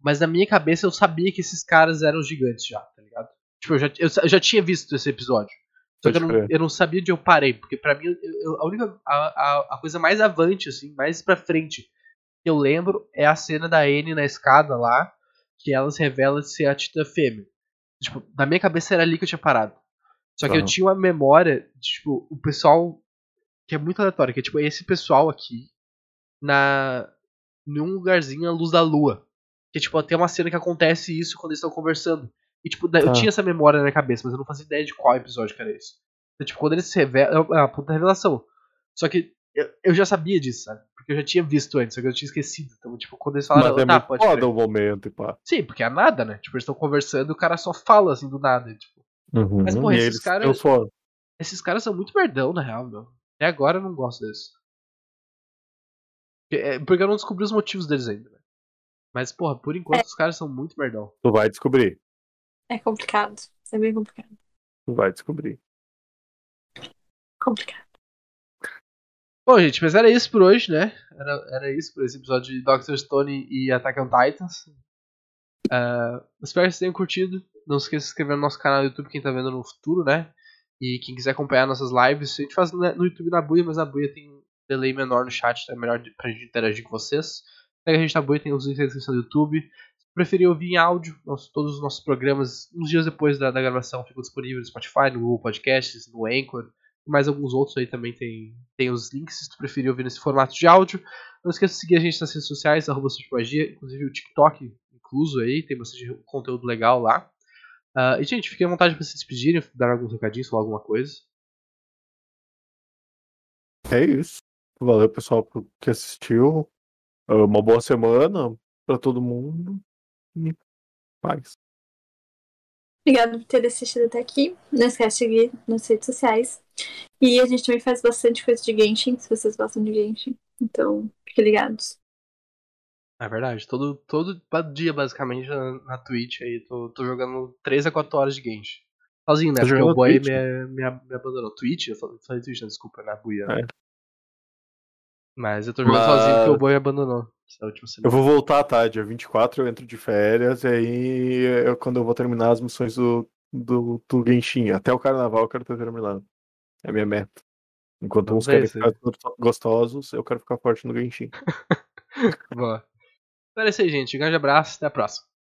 Mas na minha cabeça eu sabia que esses caras eram gigantes já, tá ligado? Tipo, eu já, eu, eu já tinha visto esse episódio. Só que eu não, eu não sabia onde eu parei. Porque pra mim, eu- a única. A, a, a coisa mais avante, assim, mais pra frente que eu lembro é a cena da Anne na escada lá. Que ela se revela ser a Titã Fêmea. Tipo, na minha cabeça era ali que eu tinha parado. Só que eu Aham. tinha uma memória de, tipo, o pessoal. Que é muito aleatório, que é tipo esse pessoal aqui. Na. Num lugarzinho à luz da lua. Que tipo, tem uma cena que acontece isso quando eles estão conversando. E tipo, eu Tá. tinha essa memória na minha cabeça, mas eu não fazia ideia de qual episódio que era esse. Então, tipo, quando eles se revelam. É uma puta revelação. Só que eu, eu já sabia disso, sabe? Porque eu já tinha visto antes, só que eu tinha esquecido. Então, tipo, quando eles falaram, Mas é tá, pode foda o momento e pá. Sim, porque é nada, né? Tipo, eles estão conversando e o cara só fala assim do nada. Tipo, Mas, porra, esses eles caras- esses caras são muito merdão, na real, meu. Até agora eu não gosto. Porque, é, porque eu não descobri os motivos deles ainda, né? Mas, porra, por enquanto os caras são muito merdão. Tu vai descobrir. É complicado. É bem complicado. Tu vai descobrir. Complicado. Bom, gente, mas era isso por hoje, né? Era, era isso por esse episódio de Doctor Stone e Attack on Titans. Ah, espero que vocês tenham curtido. Não se esqueça de se inscrever no nosso canal do YouTube, quem tá vendo no futuro, né? E quem quiser acompanhar nossas lives, a gente faz no YouTube na Buia, mas na Buia tem um delay menor no chat, então é melhor pra gente interagir com vocês. Segue a gente na Buia, tem os links na descrição do YouTube. Se preferir ouvir em áudio, nosso- todos os nossos programas, uns dias depois da, da gravação, ficam disponíveis no Spotify, no Google Podcasts, no Anchor mais alguns outros aí também tem, tem os links se tu preferir ouvir nesse formato de áudio. Não esqueça de seguir a gente nas redes sociais, arroba inclusive o TikTok incluso aí, tem bastante conteúdo legal lá. Ah, e, gente, fiquem à vontade para se despedirem, dar alguns recadinhos, falar alguma coisa. É isso. Valeu, pessoal, por- que assistiu. Ah, Uma boa semana pra todo mundo. E paz. Obrigada por ter assistido até aqui. Não esquece de seguir nas redes sociais. E a gente também faz bastante coisa de Genshin, se vocês gostam de Genshin. Então, fiquem ligados. É verdade, todo, todo dia, basicamente, na, na Twitch aí, tô, tô jogando 3 a 4 horas de Genshin. Sozinho, né? Porque o boy Twitch? me, me, me abandonou. Twitch? Eu falei, Twitch, não, desculpa, na buia. né? É. Mas eu tô jogando Mas- sozinho porque o boy abandonou última Eu vou voltar, tá? Dia 24 eu entro de férias e aí é quando eu vou terminar as missões do, do, do Genshin. Até o carnaval eu quero ter terminado. É a minha meta. Enquanto uns querem ficar gosto- gostosos, eu quero ficar forte no Genshin. *laughs* Boa. Então aí, gente. Um grande abraço, até a próxima.